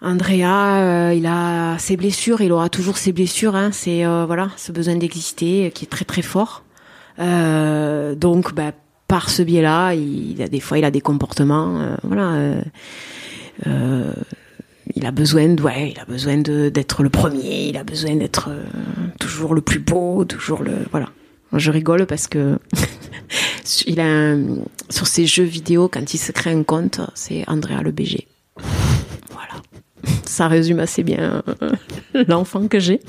Andrea, euh, il a ses blessures, il aura toujours ses blessures. Hein, c'est euh, voilà, ce besoin d'exister qui est très très fort. Euh, donc, bah, par ce biais-là, il, a des fois, il a des comportements, voilà. Il a besoin de, ouais, il a besoin d'être le premier. Il a besoin d'être euh, toujours le plus beau, toujours le, voilà. Je rigole parce que il a sur ses jeux vidéo quand il se crée un compte, c'est Andrea le BG. Voilà. Ça résume assez bien euh, l'enfant que j'ai.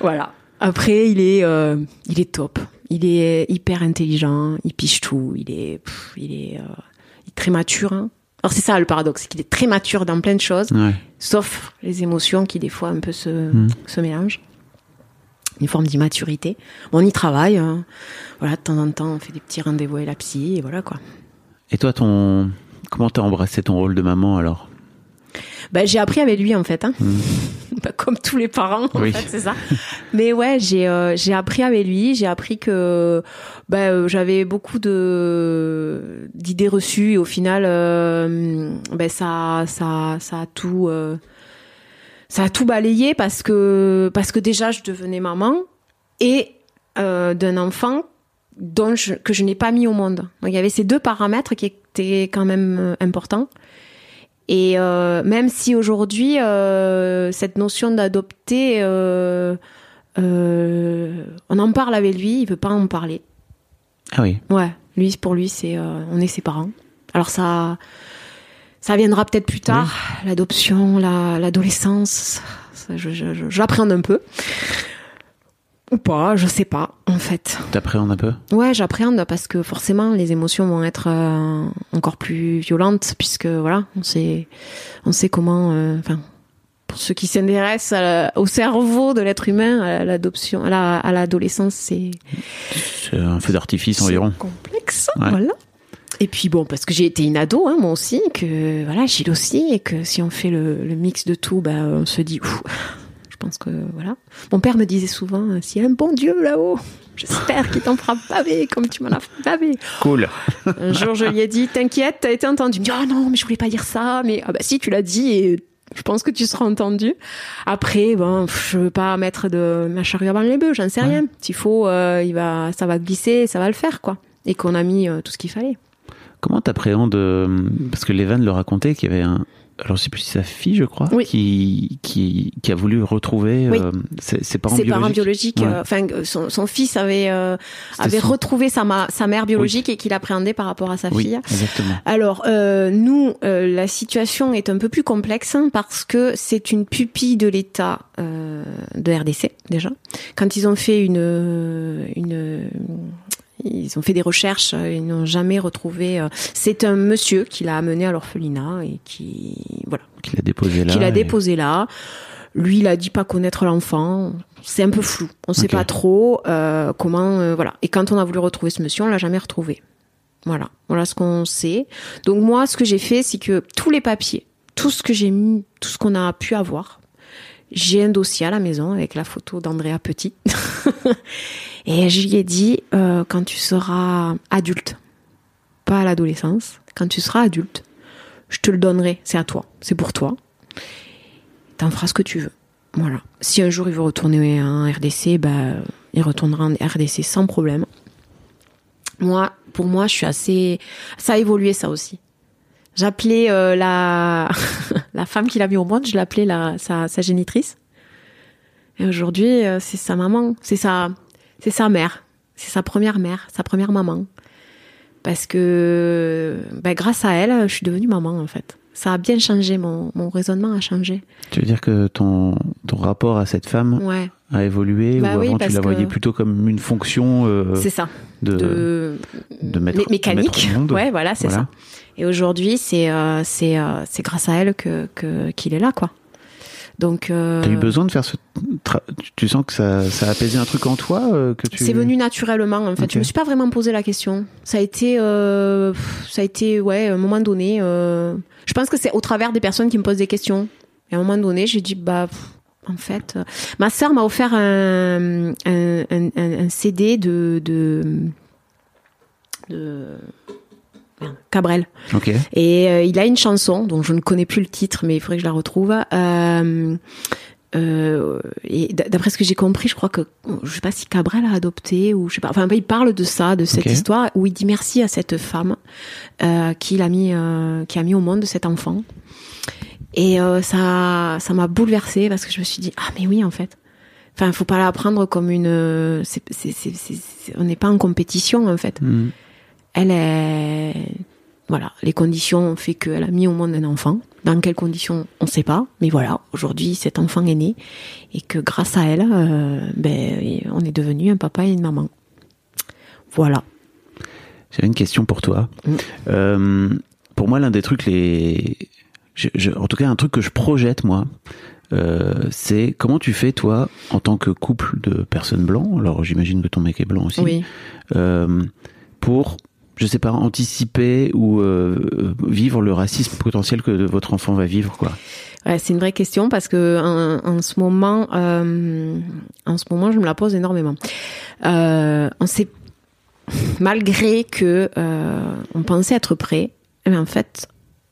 Voilà. Après, il est, euh, il est top. Il est hyper intelligent. Il piche tout. Il est, il est très mature. hein. Alors c'est ça le paradoxe, c'est qu'il est très mature dans plein de choses, Ouais. sauf les émotions qui des fois un peu se, Mm. se mélangent. Une forme d'immaturité. Bon, on y travaille. hein. Voilà, de temps en temps, on fait des petits rendez-vous avec la psy et voilà quoi. Et toi, ton comment t'as embrassé ton rôle de maman alors? Bah, j'ai appris avec lui en fait, hein. Bah, comme tous les parents, en Oui. fait, c'est ça. Mais ouais, j'ai euh, j'ai appris avec lui. J'ai appris que bah, euh, j'avais beaucoup de d'idées reçues et au final, euh, bah, ça ça ça a tout euh, ça a tout balayé parce que parce que déjà je devenais maman et euh, d'un enfant dont je, que je n'ai pas mis au monde. Donc il y avait ces deux paramètres qui étaient quand même importants. Et euh, même si aujourd'hui euh, cette notion d'adopter, euh, euh, on en parle avec lui, il veut pas en parler. Ah oui. Ouais, lui pour lui c'est euh, on est ses parents. Alors ça ça viendra peut-être plus tard, l'adoption, la- l'adolescence, j'appréhende un peu. Ou pas, je sais pas en fait. T'appréhendes un peu? Ouais, j'appréhende parce que forcément les émotions vont être euh, encore plus violentes puisque voilà, on sait, on sait comment. euh, Enfin, pour ceux qui s'intéressent au cerveau de l'être humain, à l'adoption, à la- à l'adolescence, c'est C'est un feu d'artifice environ. c'est complexe, Ouais. voilà. Et puis bon, parce que j'ai été une ado, hein, moi aussi, que voilà, Gilles aussi, et que si on fait le, le mix de tout, bah, on se dit, Ouh, je pense que voilà. Mon père me disait souvent, euh, s'il y a un bon Dieu là-haut, j'espère qu'il t'en fera baver comme tu m'en as fait baver. Cool. Un jour, je lui ai dit, t'inquiète, t'as été entendu. Il me dit, ah non, mais je voulais pas dire ça, mais ah bah si, tu l'as dit et je pense que tu seras entendu. Après, bon, je veux pas mettre de ma charrue avant les bœufs, j'en sais rien. S'il faut, euh, il va, ça va glisser, ça va le faire, quoi. Et qu'on a mis euh, tout ce qu'il fallait. Comment t'appréhendes euh, Parce que Levan le racontait qu'il y avait un. Alors, je sais plus si sa fille, je crois, Oui. qui, qui, qui a voulu retrouver Oui. euh, ses, ses parents Ses biologiques. parents biologiques, Ouais. euh, enfin, euh, son, son fils avait, euh, avait son- retrouvé sa, ma- sa mère biologique et qu'il appréhendait par rapport à sa fille. exactement. Alors, euh, nous, euh, la situation est un peu plus complexe hein, parce que c'est une pupille de l'État euh, de RDC, déjà. Quand ils ont fait une... une ils ont fait des recherches, euh, ils n'ont jamais retrouvé... euh, c'est un monsieur qui l'a amené à l'orphelinat et qui... Voilà, Qu'il a déposé là. qu'il a et- déposé là. Lui, il a dit pas connaître l'enfant. C'est un peu flou. On sait Ok. pas trop euh, comment. euh, voilà. Et quand on a voulu retrouver ce monsieur, on l'a jamais retrouvé. Voilà. Voilà ce qu'on sait. Donc moi, ce que j'ai fait, c'est que tous les papiers, tout ce que j'ai mis, tout ce qu'on a pu avoir, j'ai un dossier à la maison avec la photo d'Andrea Petit. Et je lui ai dit, euh, quand tu seras adulte, pas à l'adolescence, quand tu seras adulte, je te le donnerai, c'est à toi, c'est pour toi. T'en feras ce que tu veux. Voilà. Si un jour il veut retourner en RDC, bah, il retournera en RDC sans problème. Moi, pour moi, je suis assez. Ça a évolué ça aussi. J'appelais euh, la la femme qui l'a mis au monde, je l'appelais la sa, sa génitrice. Et aujourd'hui, euh, c'est sa maman, c'est sa c'est sa mère, c'est sa première mère, sa première maman. Parce que bah, grâce à elle, je suis devenue maman en fait ça a bien changé, mon, mon raisonnement a changé. Tu veux dire que ton, ton rapport à cette femme Ouais. a évolué Bah ou oui, avant tu la voyais plutôt comme une fonction euh, c'est ça. de, de, de mettre, mé- mécanique. de mettre au monde Ouais, voilà, c'est Voilà. ça. Et aujourd'hui, c'est euh, c'est euh, c'est grâce à elle que que qu'il est là, quoi. Donc euh, T'as eu besoin de faire ce tra- tu- sens que ça, ça a apaisé un truc en toi euh, que tu C'est venu naturellement en fait. Ok. Je me suis pas vraiment posé la question. Ça a été, euh, ça a été ouais, à un moment donné. euh, je pense que c'est au travers des personnes qui me posent des questions. Et à un moment donné, j'ai dit bah pff, en fait, euh, ma sœur m'a offert un, un, un, CD de de Cabrel. Et euh, il a une chanson dont je ne connais plus le titre, mais il faudrait que je la retrouve. Euh, euh, et d'après ce que j'ai compris, je crois que je sais pas si Cabrel a adopté ou je sais pas. Enfin, il parle de ça, de cette histoire où il dit merci à cette femme qui l'a mis, qui a mis au monde cet enfant. Et ça, ça m'a bouleversée parce que je me suis dit ah mais oui en fait. Enfin, faut pas la prendre comme une. on n'est pas en compétition en fait Mm. Elle est voilà les conditions ont fait qu'elle a mis au monde un enfant dans quelles conditions on ne sait pas mais voilà aujourd'hui cet enfant est né et que grâce à elle euh, ben on est devenu un papa et une maman voilà J'avais une question pour toi. Mm. Euh, pour moi, l'un des trucs les, je- je- en tout cas, un truc que je projette moi, euh, c'est comment tu fais toi en tant que couple de personnes blancs. Alors, j'imagine que ton mec est blanc aussi. oui pour, je sais pas, anticiper ou euh, vivre le racisme potentiel que votre enfant va vivre, quoi. Ouais, c'est une vraie question parce que en, en ce moment, euh, en ce moment, je me la pose énormément. Euh, on sait, malgré que on pensait être prêt, mais en fait,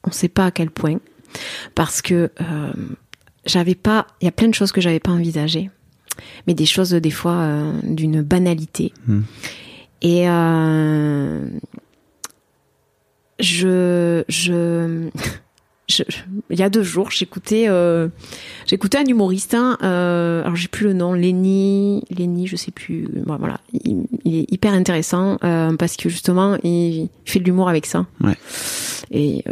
on sait pas à quel point, parce que j'avais pas, il y a plein de choses que j'avais pas envisagées, mais des choses des fois d'une banalité. Hmm. Et euh, je, je, je, il y a deux jours, j'écoutais, euh, j'écoutais un humoriste, hein, euh, alors j'ai plus le nom, Lenny, Lenny, je sais plus, bon, voilà, il, il est hyper intéressant parce que justement, il fait de l'humour avec ça. Ouais. Et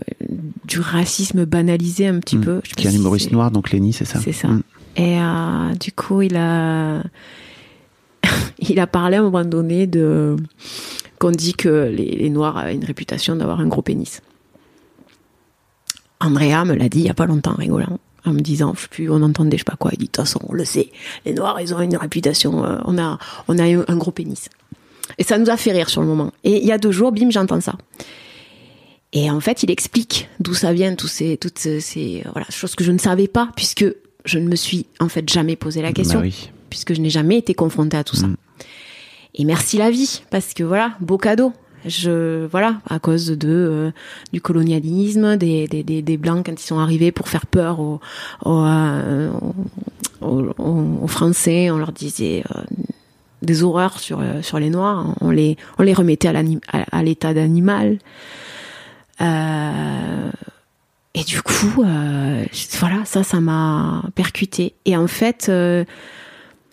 du racisme banalisé un petit Mm. peu. Je Qui est un humoriste noir, donc Lenny, c'est ça. C'est ça. Mm. Et du coup, il a, il a parlé à un moment donné de qu'on dit que les, les Noirs avaient une réputation d'avoir un gros pénis. Andrea me l'a dit il y a pas longtemps, en rigolant, en me disant, je sais plus, on entendait, je sais pas quoi. Il dit, de toute façon, on le sait, les Noirs, ils ont une réputation, euh, on a, on a un, gros pénis. Et ça nous a fait rire sur le moment. Et il y a deux jours, bim, j'entends ça. Et en fait, il explique d'où ça vient, tous ces, toutes ces, ces, voilà, choses que je ne savais pas, puisque je ne me suis en fait jamais posé la question, Bah oui. Puisque je n'ai jamais été confrontée à tout ça. Mm. Et merci la vie, parce que voilà, beau cadeau. Je voilà, à cause de euh, du colonialisme, des, des, des, des blancs quand ils sont arrivés pour faire peur aux, aux, euh, aux, aux- aux Français, on leur disait euh, des horreurs sur sur les Noirs, on les on les remettait à l'anim- à, à l'état d'animal. Euh, et du coup, euh, voilà, ça, ça m'a percuté. Et en fait, euh,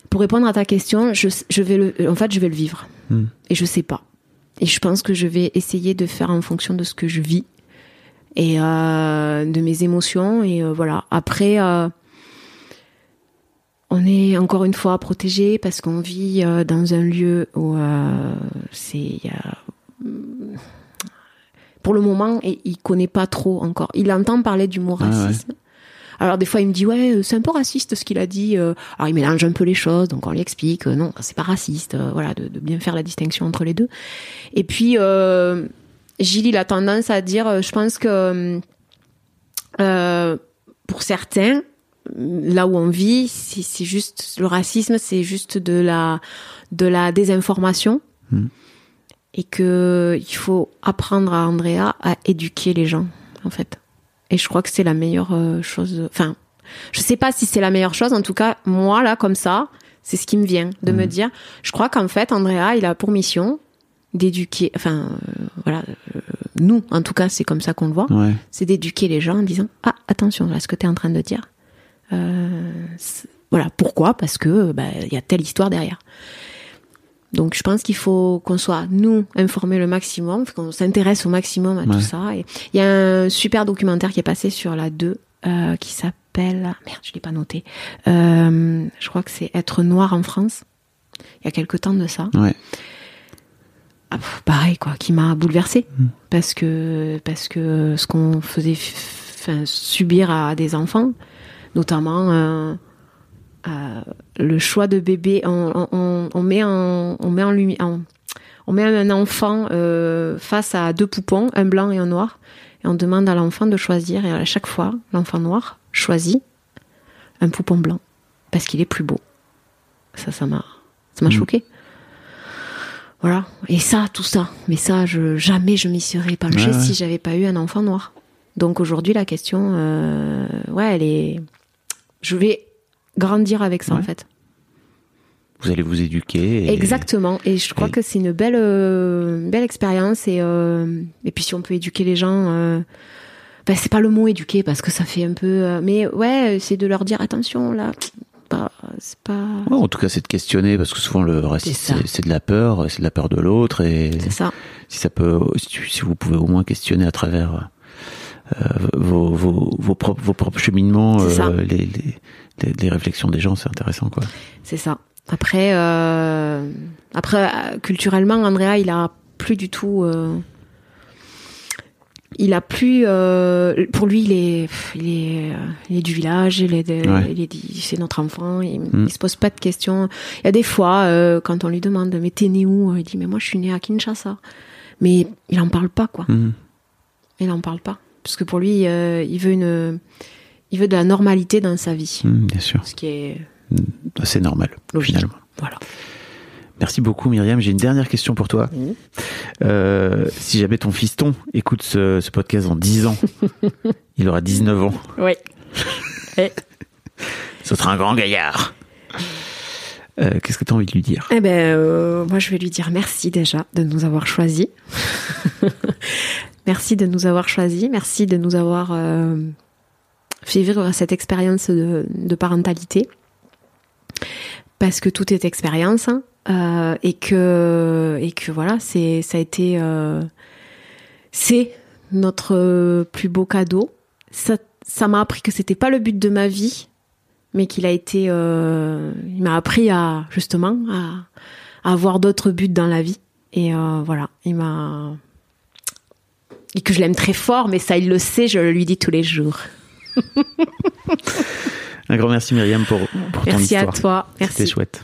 pour répondre à ta question, je, je vais le, en fait, je vais le vivre. Mm. Et je sais pas. Et je pense que je vais essayer de faire en fonction de ce que je vis et euh, de mes émotions. Et euh, voilà. Après, euh, on est encore une fois protégé parce qu'on vit dans un lieu où c'est pour le moment, et il connaît pas trop encore. Il entend parler du mot Ah ouais. Alors des fois, il me dit ouais, euh, c'est un peu raciste ce qu'il a dit. euh. Alors il mélange un peu les choses, donc on lui explique euh, non, c'est pas raciste. voilà, de, de bien faire la distinction entre les deux. Et puis euh, Gilles, il a tendance à dire, je pense que euh, pour certains, là où on vit, c'est juste le racisme, c'est juste de la de la désinformation. Mm. Et que il faut apprendre à Andrea à éduquer les gens, en fait. Et je crois que c'est la meilleure euh, chose. Enfin, je sais pas si c'est la meilleure chose. En tout cas, moi là, comme ça, c'est ce qui me vient de me dire. Je crois qu'en fait, Andrea, il a pour mission d'éduquer. Enfin, euh, voilà, euh, nous, en tout cas, c'est comme ça qu'on le voit. Ouais. C'est d'éduquer les gens en disant ah attention, là, ce que tu es en train de dire. Euh, voilà, pourquoi? Parce que bah, il y a telle histoire derrière. Donc je pense qu'il faut qu'on soit nous informés le maximum, qu'on s'intéresse au maximum à Ouais. tout ça. Et il y a un super documentaire qui est passé sur la 2 euh, qui s'appelle merde, je l'ai pas noté. Euh, je crois que c'est Être noir en France. Il y a quelque temps de ça. Ouais. Ah, pareil quoi, qui m'a bouleversée parce que parce que ce qu'on faisait subir à des enfants, notamment euh, le choix de bébé, on, on, on met en on met en lumière, on, met un enfant euh, face à deux poupons, un blanc et un noir, et on demande à l'enfant de choisir, et à chaque fois, l'enfant noir choisit un poupon blanc parce qu'il est plus beau. Ça, ça m'a ça m'a Mhm. choqué. Voilà. Et ça, tout ça. Mais ça, je, jamais je m'y serais penchée Ouais, ouais. si j'avais pas eu un enfant noir. Donc aujourd'hui, la question, euh, ouais, elle est. Je vais grandir avec ça, Ouais. en fait. Vous allez vous éduquer. et- Exactement. Et je crois et- que c'est une belle, euh, une belle expérience. Et, euh, et puis si on peut éduquer les gens. Euh, ben, c'est pas le mot éduquer parce que ça fait un peu. euh, mais ouais, c'est de leur dire attention, là. Pas, c'est pas. Ouais, en tout cas, c'est de questionner parce que souvent le reste, C'est de la peur, c'est de la peur de l'autre et C'est ça. si ça peut, si, vous pouvez au moins questionner à travers vos, vos, vos propres, vos propres cheminements, euh, les, les, les, les réflexions des gens, c'est intéressant, quoi. C'est ça. Après, euh, après euh, culturellement, Andrea, il a plus du tout. euh, il a plus. euh, pour lui, il est, il est, euh, il est du village. Il est, de- Ouais. il est dit, c'est notre enfant. Il, Mm. il se pose pas de questions. Il y a des fois, euh, quand on lui demande, mais t'es né où? Il dit, mais moi, je suis né à Kinshasa. Mais il en parle pas, quoi. Mhm. Il en parle pas, parce que pour lui, euh, il veut une, il veut de la normalité dans sa vie, Mhm, bien sûr, ce qui est c'est normal, logique. finalement. Voilà. Merci beaucoup, Myriam. J'ai une dernière question pour toi. Euh, si jamais ton fiston écoute ce, ce podcast dans 10 ans, il aura 19 ans. Oui. Ce sera un grand gaillard. Euh, Qu'est-ce que tu as envie de lui dire? Eh ben, euh, moi, je vais lui dire merci déjà de nous avoir choisis. merci de nous avoir choisis. Merci de nous avoir euh, fait vivre cette expérience de, parentalité. Parce que tout est expérience. hein, et que, et que voilà, c'est, ça a été, c'est notre plus beau cadeau. Ça, ça m'a appris que c'était pas le but de ma vie, mais qu'il a été, euh, il m'a appris à justement à, à avoir d'autres buts dans la vie. Et euh, voilà, il m'a et que je l'aime très fort, mais ça il le sait, je le lui dis tous les jours. Un grand merci, Myriam, pour, pour ton Merci à histoire. toi, C'était merci. chouette.